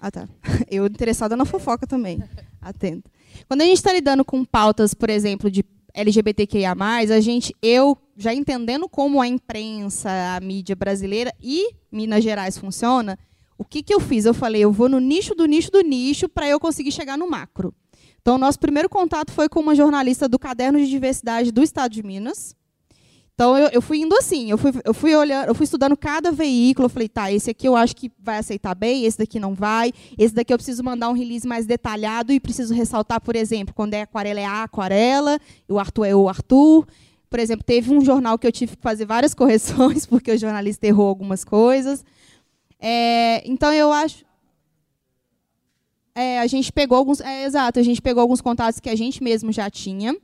Ah, tá. Eu interessada na fofoca também. Atenta. Quando a gente está lidando com pautas, por exemplo, de LGBTQIA, a gente, eu, já entendendo como a imprensa, a mídia brasileira e Minas Gerais funciona, o que, que eu fiz? Eu falei, eu vou no nicho do nicho do nicho para eu conseguir chegar no macro. Então, nosso primeiro contato foi com uma jornalista do Caderno de Diversidade do Estado de Minas, então eu, eu, fui indo assim, eu fui, eu fui olhando, eu fui estudando cada veículo, eu falei, tá, esse aqui eu acho que vai aceitar bem, esse daqui não vai, esse daqui eu preciso mandar um release mais detalhado e preciso ressaltar, por exemplo, quando é aquarela é a aquarela, e o Arthur é o Arthur. Por exemplo, teve um jornal que eu tive que fazer várias correções, porque o jornalista errou algumas coisas. É, então eu acho. É, a gente pegou alguns. É, exato, a gente pegou alguns contatos que a gente mesmo já tinha.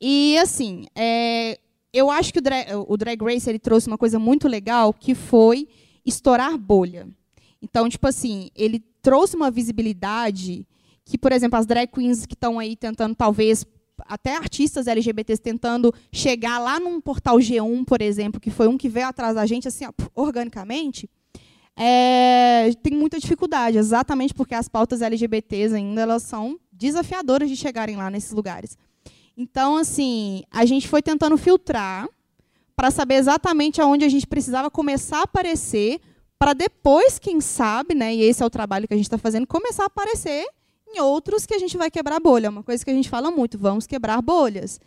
E assim, é, eu acho que o drag, o drag Race ele trouxe uma coisa muito legal, que foi estourar bolha. Então, tipo assim, ele trouxe uma visibilidade que, por exemplo, as drag queens que estão aí tentando, talvez, até artistas LGBTs tentando chegar lá num portal G1, por exemplo, que foi um que veio atrás da gente, assim, organicamente, é, tem muita dificuldade, exatamente porque as pautas LGBTs ainda elas são desafiadoras de chegarem lá nesses lugares. Então, assim, a gente foi tentando filtrar para saber exatamente aonde a gente precisava começar a aparecer, para depois, quem sabe, né, e esse é o trabalho que a gente está fazendo, começar a aparecer em outros que a gente vai quebrar bolha. É uma coisa que a gente fala muito, vamos quebrar bolhas.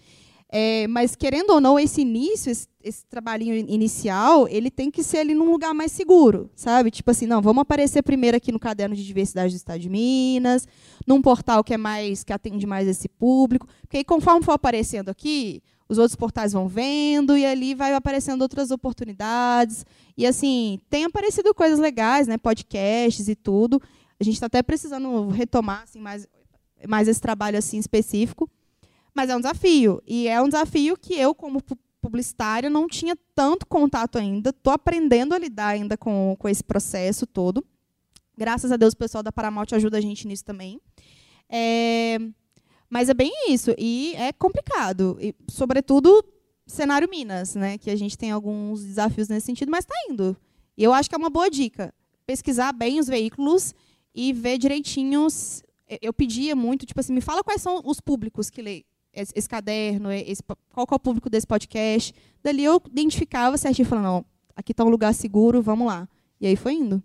É, mas, querendo ou não, esse início, esse, esse, trabalhinho inicial, ele tem que ser ali num lugar mais seguro, sabe? Tipo assim, não, vamos aparecer primeiro aqui no caderno de diversidade do Estado de Minas, num portal que é mais que atende mais esse público, porque aí, conforme for aparecendo aqui, os outros portais vão vendo e ali vai aparecendo outras oportunidades. E assim, tem aparecido coisas legais, né? Podcasts e tudo. A gente está até precisando retomar assim, mais, mais esse trabalho assim específico. Mas é um desafio. E é um desafio que eu, como publicitária, não tinha tanto contato ainda. Estou aprendendo a lidar ainda com, com esse processo todo. Graças a Deus, o pessoal da Paramount ajuda a gente nisso também. É, mas é bem isso. E é complicado. E, sobretudo, cenário Minas, né? Que a gente tem alguns desafios nesse sentido, mas está indo. E eu acho que é uma boa dica. Pesquisar bem os veículos e ver direitinho. Eu pedia muito, tipo assim, me fala quais são os públicos que leem esse, esse caderno, esse, qual é o público desse podcast. Dali eu identificava certinho, falando, não, aqui está um lugar seguro, vamos lá. E aí foi indo.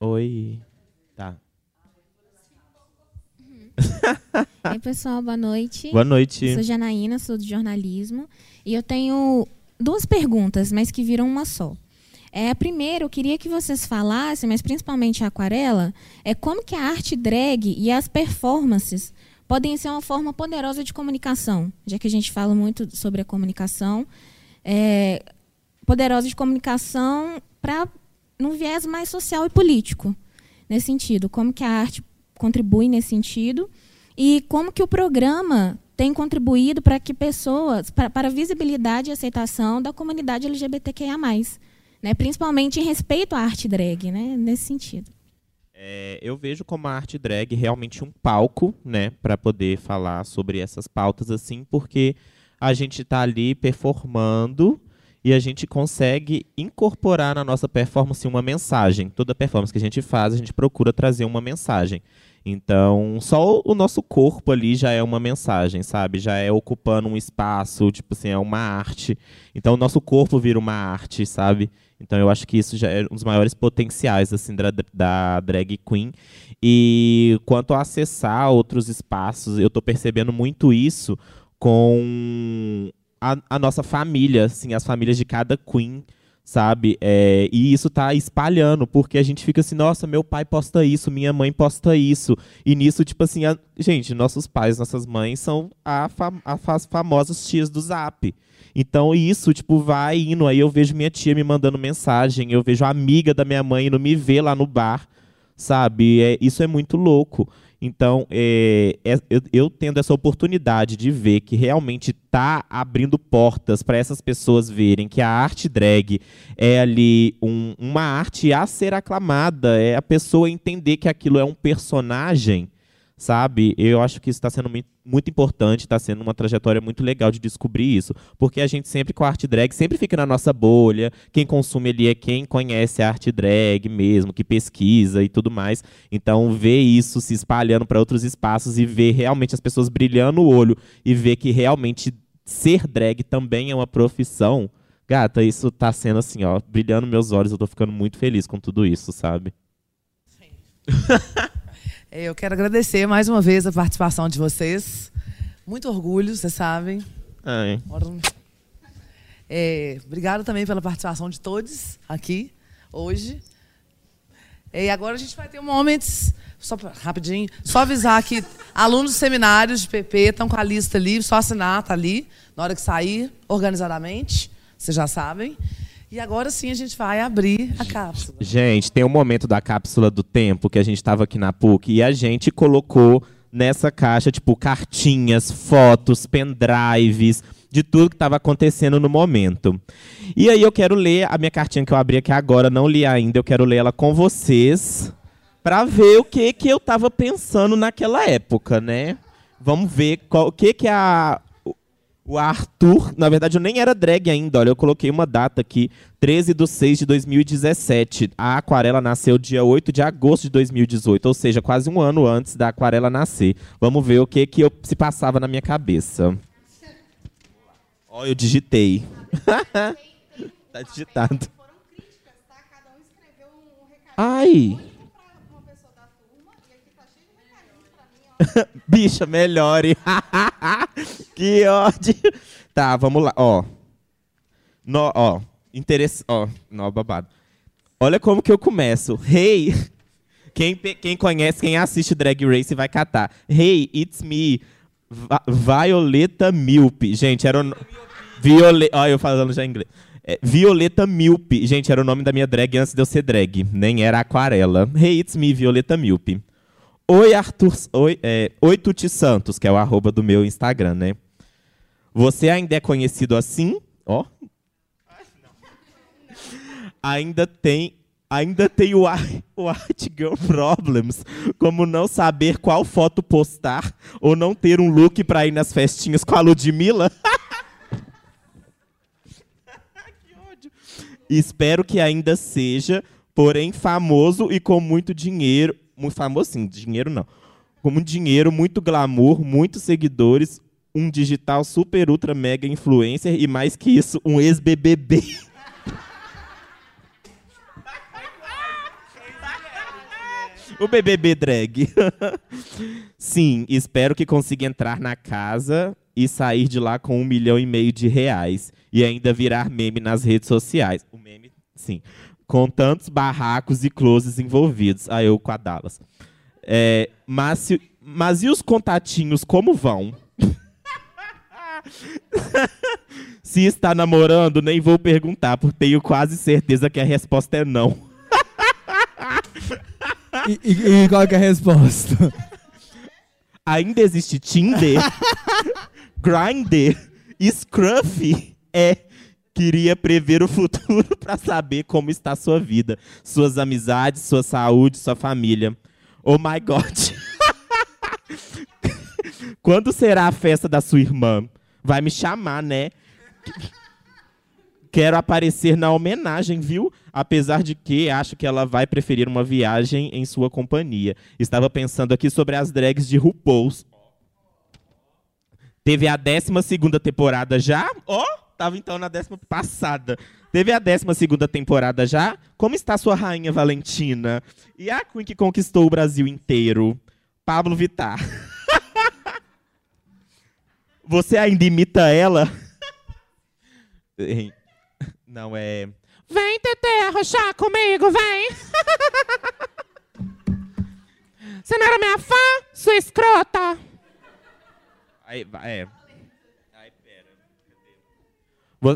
Oi. Tá. Oi, pessoal, boa noite. Boa noite. sou Janaína, sou do jornalismo. E eu tenho duas perguntas, mas que viram uma só. É, primeiro, eu queria que vocês falassem, mas principalmente a aquarela, é como que a arte drag e as performances podem ser uma forma poderosa de comunicação, já que a gente fala muito sobre a comunicação, é, poderosa de comunicação para num viés mais social e político, nesse sentido, como que a arte contribui nesse sentido e como que o programa tem contribuído para que pessoas, para, para a visibilidade e aceitação da comunidade LGBTQIA+. Né? Principalmente em respeito à arte drag, né? nesse sentido. É, eu vejo como a arte drag realmente um palco, né, para poder falar sobre essas pautas assim, porque a gente está ali performando e a gente consegue incorporar na nossa performance uma mensagem. Toda performance que a gente faz, a gente procura trazer uma mensagem. Então, só o nosso corpo ali já é uma mensagem, sabe? Já é ocupando um espaço, tipo assim, é uma arte. Então, o nosso corpo vira uma arte, sabe? Então eu acho que isso já é um dos maiores potenciais assim da, da drag queen. E quanto a acessar outros espaços, eu estou percebendo muito isso com a, a, nossa família, assim, as famílias de cada queen, sabe? É, e isso está espalhando, porque a gente fica assim, nossa, meu pai posta isso, minha mãe posta isso. E nisso, tipo assim, a, gente, nossos pais, nossas mães são a, fam as famosas tias do Zap. Então isso, tipo, vai indo. Aí eu vejo minha tia me mandando mensagem, eu vejo a amiga da minha mãe indo me ver lá no bar, sabe? É, isso é muito louco. Então, é, é- eu, eu tendo essa oportunidade de ver que realmente está abrindo portas para essas pessoas verem que a arte drag é ali um- uma arte a ser aclamada, é a pessoa entender que aquilo é um personagem, sabe? Eu acho que isso está sendo mui- muito importante, está sendo uma trajetória muito legal de descobrir isso, porque a gente sempre com a arte drag sempre fica na nossa bolha, quem consome ali é quem conhece a arte drag mesmo, que pesquisa e tudo mais. Então ver isso se espalhando para outros espaços e ver realmente as pessoas brilhando o olho e ver que realmente ser drag também é uma profissão. Gata, isso tá sendo assim, ó, brilhando meus olhos, eu tô ficando muito feliz com tudo isso, sabe? É, Eu quero agradecer mais uma vez a participação de vocês. Muito orgulho, vocês sabem. Ora, É, obrigado também pela participação de todos aqui hoje. É, E agora a gente vai ter um moments, só pra- rapidinho, só avisar que alunos dos seminários de PP estão com a lista ali, só assinar, tá ali, na hora que sair, organizadamente, vocês já sabem. E agora sim a gente vai abrir a cápsula. Gente, tem um momento da cápsula do tempo que a gente estava aqui na PUC e a gente colocou nessa caixa, tipo, cartinhas, fotos, pendrives, de tudo que estava acontecendo no momento. E aí eu quero ler a minha cartinha que eu abri aqui agora, não li ainda, eu quero ler ela com vocês para ver o que que eu estava pensando naquela época, né? Vamos ver qual, o que que a o Arthur, na verdade eu nem era drag ainda, olha, eu coloquei uma data aqui, 13 de 6 de 2017. A Aquarela nasceu dia 8 de agosto de 2018, ou seja, quase um ano antes da Aquarela nascer. Vamos ver o que que eu, se passava na minha cabeça. Ó, eu digitei. tá digitado. Ai! Bicha, melhore. que ódio. Tá, vamos lá, ó. No, ó, interesse, ó, nó babado. Olha como que eu começo. Hey, quem, quem conhece, quem assiste Drag Race vai catar. Hey, it's me, Va- Violeta Milpe. Gente, era o no... Violeta, ó, eu falando já em inglês. É, Violeta Milpe. Gente, era o nome da minha drag antes de eu ser drag. Nem era aquarela. Hey, it's me, Violeta Milpe. Oi, Arthur. Oi, é, Oi, Tuti Santos, que é o arroba do meu Instagram, né? Você ainda é conhecido assim? Ó. Ainda tem. Ainda tem o, o Art Girl Problems, como não saber qual foto postar ou não ter um look pra ir nas festinhas com a Ludmilla. que ódio. Espero que ainda seja, porém famoso e com muito dinheiro. Muito famoso sim, dinheiro não. Com muito dinheiro, muito glamour, muitos seguidores, um digital super ultra mega influencer e mais que isso, um ex-BBB. o BBB drag. Sim, espero que consiga entrar na casa e sair de lá com um milhão e meio de reais. E ainda virar meme nas redes sociais. O meme, sim. Com tantos barracos e closes envolvidos. Aí eu com a Dallas. É, mas, se- mas e os contatinhos, como vão? Se está namorando, nem vou perguntar, porque tenho quase certeza que a resposta é não. E, e- e qual que é a resposta? Ainda existe Tinder, Grindr, Scruff. É, queria prever o futuro para saber como está sua vida, suas amizades, sua saúde, sua família. Oh my God. Quando será a festa da sua irmã? Vai me chamar, né? Quero aparecer na homenagem, viu? Apesar de que acho que ela vai preferir uma viagem em sua companhia. Estava pensando aqui sobre as drags de RuPaul's. Teve a 12 temporada já? Ó, tava então na décima passada. Teve a 12 temporada já? Como está sua rainha Valentina? E a Queen que conquistou o Brasil inteiro? Pablo Vittar. Você ainda imita ela? Não, é. Vem, Tete, arrochar comigo, vem! Você não era minha fã, sua escrota? Aí, é.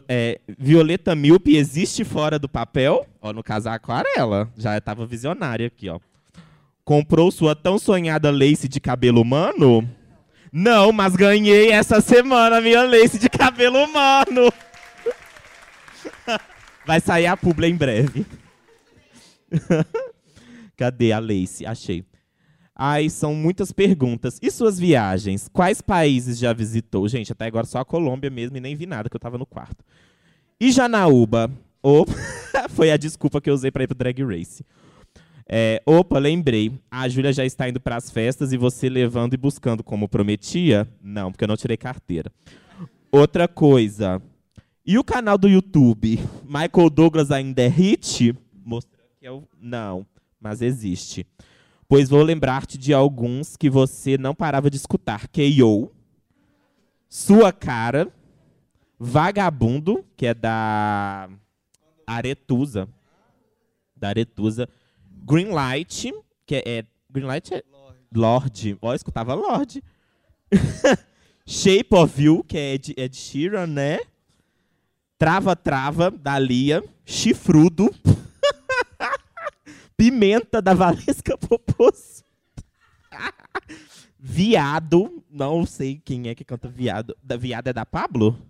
É, Violeta Milpe existe fora do papel? Ó, no caso, a aquarela. Já estava visionária aqui, ó. Comprou sua tão sonhada lace de cabelo humano? Não, mas ganhei essa semana minha lace de cabelo humano. Vai sair a publi em breve. Cadê a lace? Achei. Ai, são muitas perguntas. E suas viagens? Quais países já visitou? Gente, até agora só a Colômbia mesmo e nem vi nada, que eu tava no quarto. E Janaúba? Opa, foi a desculpa que eu usei para ir pro Drag Race. É, opa, lembrei. A Júlia já está indo para as festas e você levando e buscando como prometia? Não, porque eu não tirei carteira. Outra coisa. E o canal do YouTube? Michael Douglas ainda é hit? Mostra que é o... Não, mas existe. Pois vou lembrar-te de alguns que você não parava de escutar. K.O., Sua Cara, Vagabundo, que é da Aretusa. Da Aretusa. Greenlight, que é. é Greenlight é. Lorde. Ó, eu escutava Lorde. Shape of You, que é de, é de Sheeran, né? Trava Trava, da Lia. Chifrudo. Pimenta, da Valesca Poposo. Viado. Não sei quem é que canta Viado. Da Viado é da Pablo?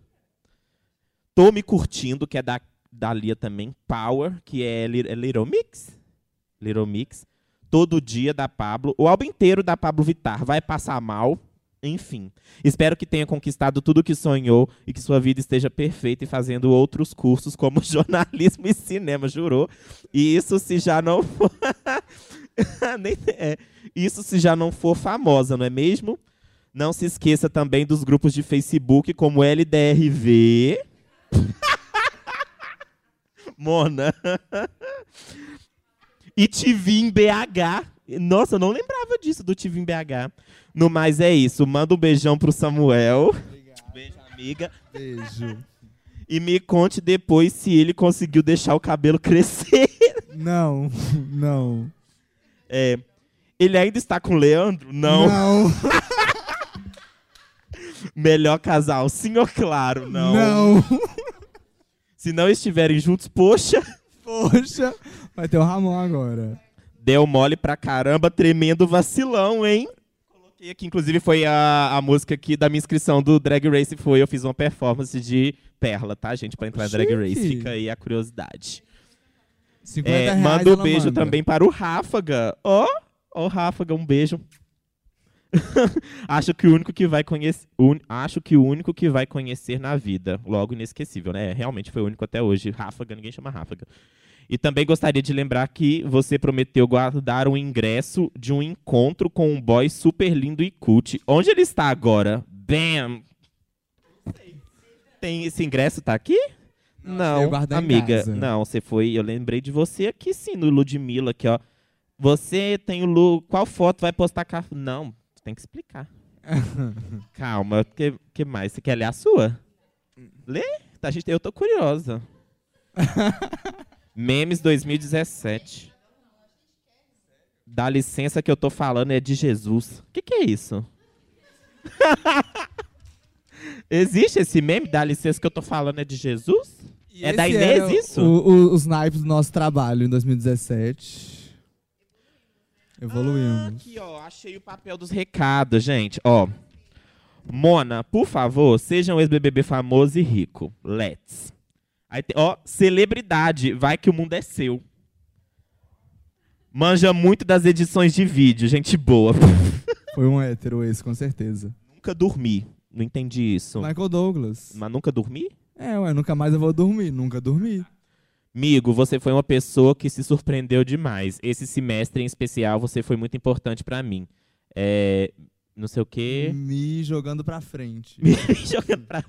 Tô me curtindo, que é da, da Lia também. Power, que é, é Little Mix. Little Mix. Todo dia da Pablo. O álbum inteiro da Pablo Vittar. Vai passar mal. Enfim. Espero que tenha conquistado tudo o que sonhou e que sua vida esteja perfeita e fazendo outros cursos como jornalismo e cinema, jurou? E isso se já não for. É. Isso se já não for famosa, não é mesmo? Não se esqueça também dos grupos de Facebook como LDRV. Mona. E TV em BH. Nossa, eu não lembrava disso do TV em BH. No mais é isso. Manda um beijão pro Samuel. Beijo, amiga. Beijo. E me conte depois se ele conseguiu deixar o cabelo crescer. Não, não. É, ele ainda está com o Leandro? Não. Não. Melhor casal, sim ou claro? Não. Não. Se não estiverem juntos, poxa. Poxa, vai ter o Ramon agora. Deu mole pra caramba, tremendo vacilão, hein? Coloquei aqui, inclusive foi a, a música aqui da minha inscrição do Drag Race, foi, eu fiz uma performance de Perla, tá, gente? Pra entrar em Drag Race, fica aí a curiosidade. 50 É, reais manda um beijo manda. também para o Ráfaga. Ó, ó, Ráfaga, um beijo. acho que o único que vai conhecer, acho que o único que vai conhecer na vida, logo inesquecível, né? Realmente foi o único até hoje. Ráfaga, ninguém chama Ráfaga. E também gostaria de lembrar que você prometeu guardar um ingresso de um encontro com um boy super lindo e cult. Onde ele está agora? Bam! Tem esse ingresso tá aqui? Não, em amiga. Não, você foi. Eu lembrei de você aqui sim, no Ludmilla, aqui, ó. Você tem o Lu. Qual foto vai postar cá? Não, tem que explicar. Calma, que, que mais? Você quer ler a sua? Lê? Tá, gente, eu tô curiosa. Memes 2017. Dá licença que eu tô falando é de Jesus. O que, que é isso? Existe esse meme? Dá licença que eu tô falando é de Jesus? é da Inês isso? o- o- os naipes do nosso trabalho em 2017. Evoluímos. Aqui, ó, achei o papel dos recados, gente. Ó. Mona, por favor, seja um ex-BBB famoso e rico. Let's. Aí ó, celebridade, vai que o mundo é seu. Manja muito das edições de vídeo, gente boa. Foi um hétero esse, com certeza. nunca dormi. Não entendi isso. Michael Douglas. Mas nunca dormi? É, ué, nunca mais eu vou dormir. Nunca dormi. Migo, você foi uma pessoa que se surpreendeu demais. Esse semestre em especial, você foi muito importante pra mim. É, não sei o quê. Me jogando pra frente. me, jogando pra,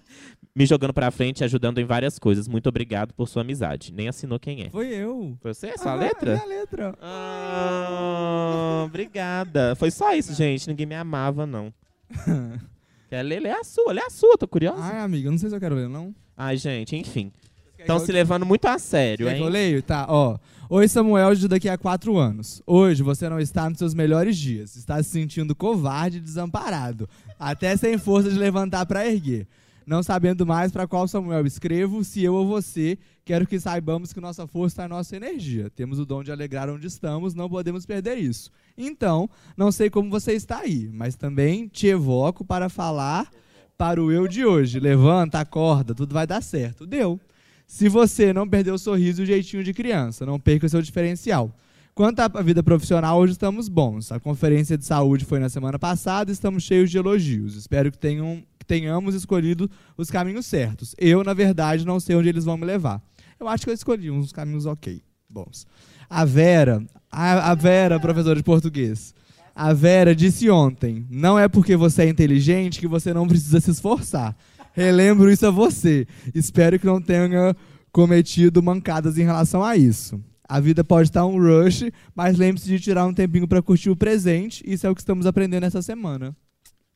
me jogando pra frente, ajudando em várias coisas. Muito obrigado por sua amizade. Nem assinou quem é. Foi eu. Foi você? Sua Ah, letra? Minha letra. Ah, obrigada. Foi só isso, gente. Ninguém me amava, não. Quer ler? Lê a sua. Lê a sua, tô curiosa. Ai, amiga, não sei se eu quero ler, não. Ai, gente, enfim. Estão se levando muito a sério, Quer que eu hein? leio? Tá, ó. Oi, Samuel, de daqui a quatro anos. Hoje você não está nos seus melhores dias. Está se sentindo covarde e desamparado. Até sem força de levantar pra erguer. Não sabendo mais para qual Samuel escrevo, se eu ou você, quero que saibamos que nossa força em nossa energia. Temos o dom de alegrar onde estamos, não podemos perder isso. Então, não sei como você está aí, mas também te evoco para falar para o eu de hoje. Levanta, acorda, tudo vai dar certo. Deu. Se você não perdeu o sorriso e o jeitinho de criança, não perca o seu diferencial. Quanto à vida profissional, hoje estamos bons. A conferência de saúde foi na semana passada e estamos cheios de elogios. Espero que, tenham, tenhamos escolhido os caminhos certos. Eu, na verdade, não sei onde eles vão me levar. Eu acho que eu escolhi uns caminhos ok, bons. A Vera, a, a Vera, professora de português, a Vera disse ontem: não é porque você é inteligente que você não precisa se esforçar. Relembro isso a você. Espero que não tenha cometido mancadas em relação a isso. A vida pode estar um rush, mas lembre-se de tirar um tempinho para curtir o presente. Isso é o que estamos aprendendo essa semana.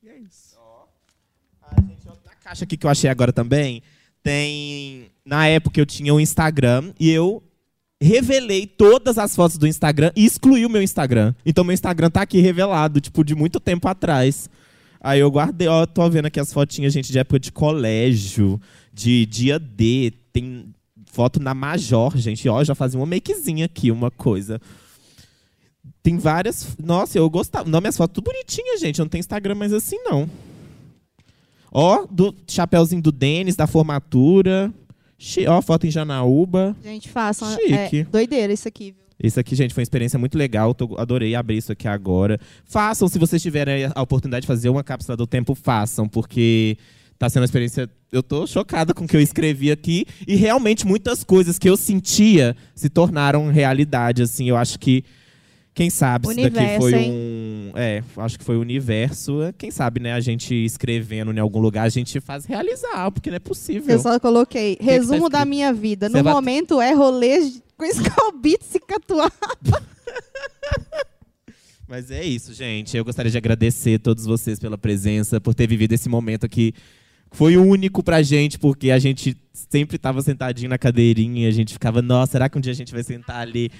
E é isso. Na caixa aqui que eu achei agora também, tem. Na época eu tinha um Instagram e eu revelei todas as fotos do Instagram e excluí o meu Instagram. Então meu Instagram tá aqui revelado, tipo, de muito tempo atrás. Aí eu guardei, ó, tô vendo aqui as fotinhas, gente, de época de colégio, de dia D, tem foto na Major, gente, ó, já fazia uma makezinha aqui, uma coisa. Tem várias, nossa, eu gostava, não, minhas fotos tudo bonitinhas, gente, eu não tenho Instagram mais assim, não. Ó, do chapéuzinho do Denis, da formatura, Chi- ó, foto em Janaúba. Gente, façam. Chique. É, doideira isso aqui, viu? Isso aqui, gente, foi uma experiência muito legal. tô- adorei abrir isso aqui agora. Façam, se vocês tiverem a oportunidade de fazer uma cápsula do tempo, façam, porque tá sendo uma experiência. Eu tô chocada com o que eu escrevi aqui. E realmente muitas coisas que eu sentia se tornaram realidade. Assim, eu acho que. Quem sabe isso daqui Universo, foi hein? um. É, acho que foi o universo. Quem sabe, né? A gente escrevendo em algum lugar, a gente faz realizar, porque não é possível. Eu só coloquei que tá resumo da escrito? minha vida. Você No vai- momento é rolê com Scalbits e Catuá. Mas é isso, gente. Eu gostaria de agradecer a todos vocês pela presença, por ter vivido esse momento aqui. Foi único pra gente, porque a gente sempre tava sentadinho na cadeirinha a gente ficava, nossa, será que um dia a gente vai sentar ali?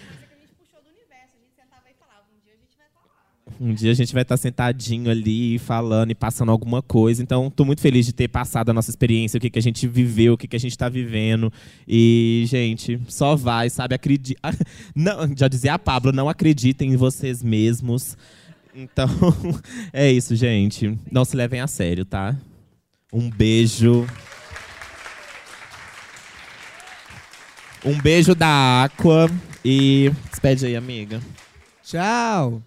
Um dia a gente vai estar sentadinho ali, falando e passando alguma coisa. Então, estou muito feliz de ter passado a nossa experiência, o que, que a gente viveu, o que, que a gente está vivendo. E, gente, só vai, sabe? Acredita. Não, já dizia a Pablo, não acreditem em vocês mesmos. Então, é isso, gente. Não se levem a sério, tá? Um beijo. Um beijo da Aqua. E despede aí, amiga. Tchau.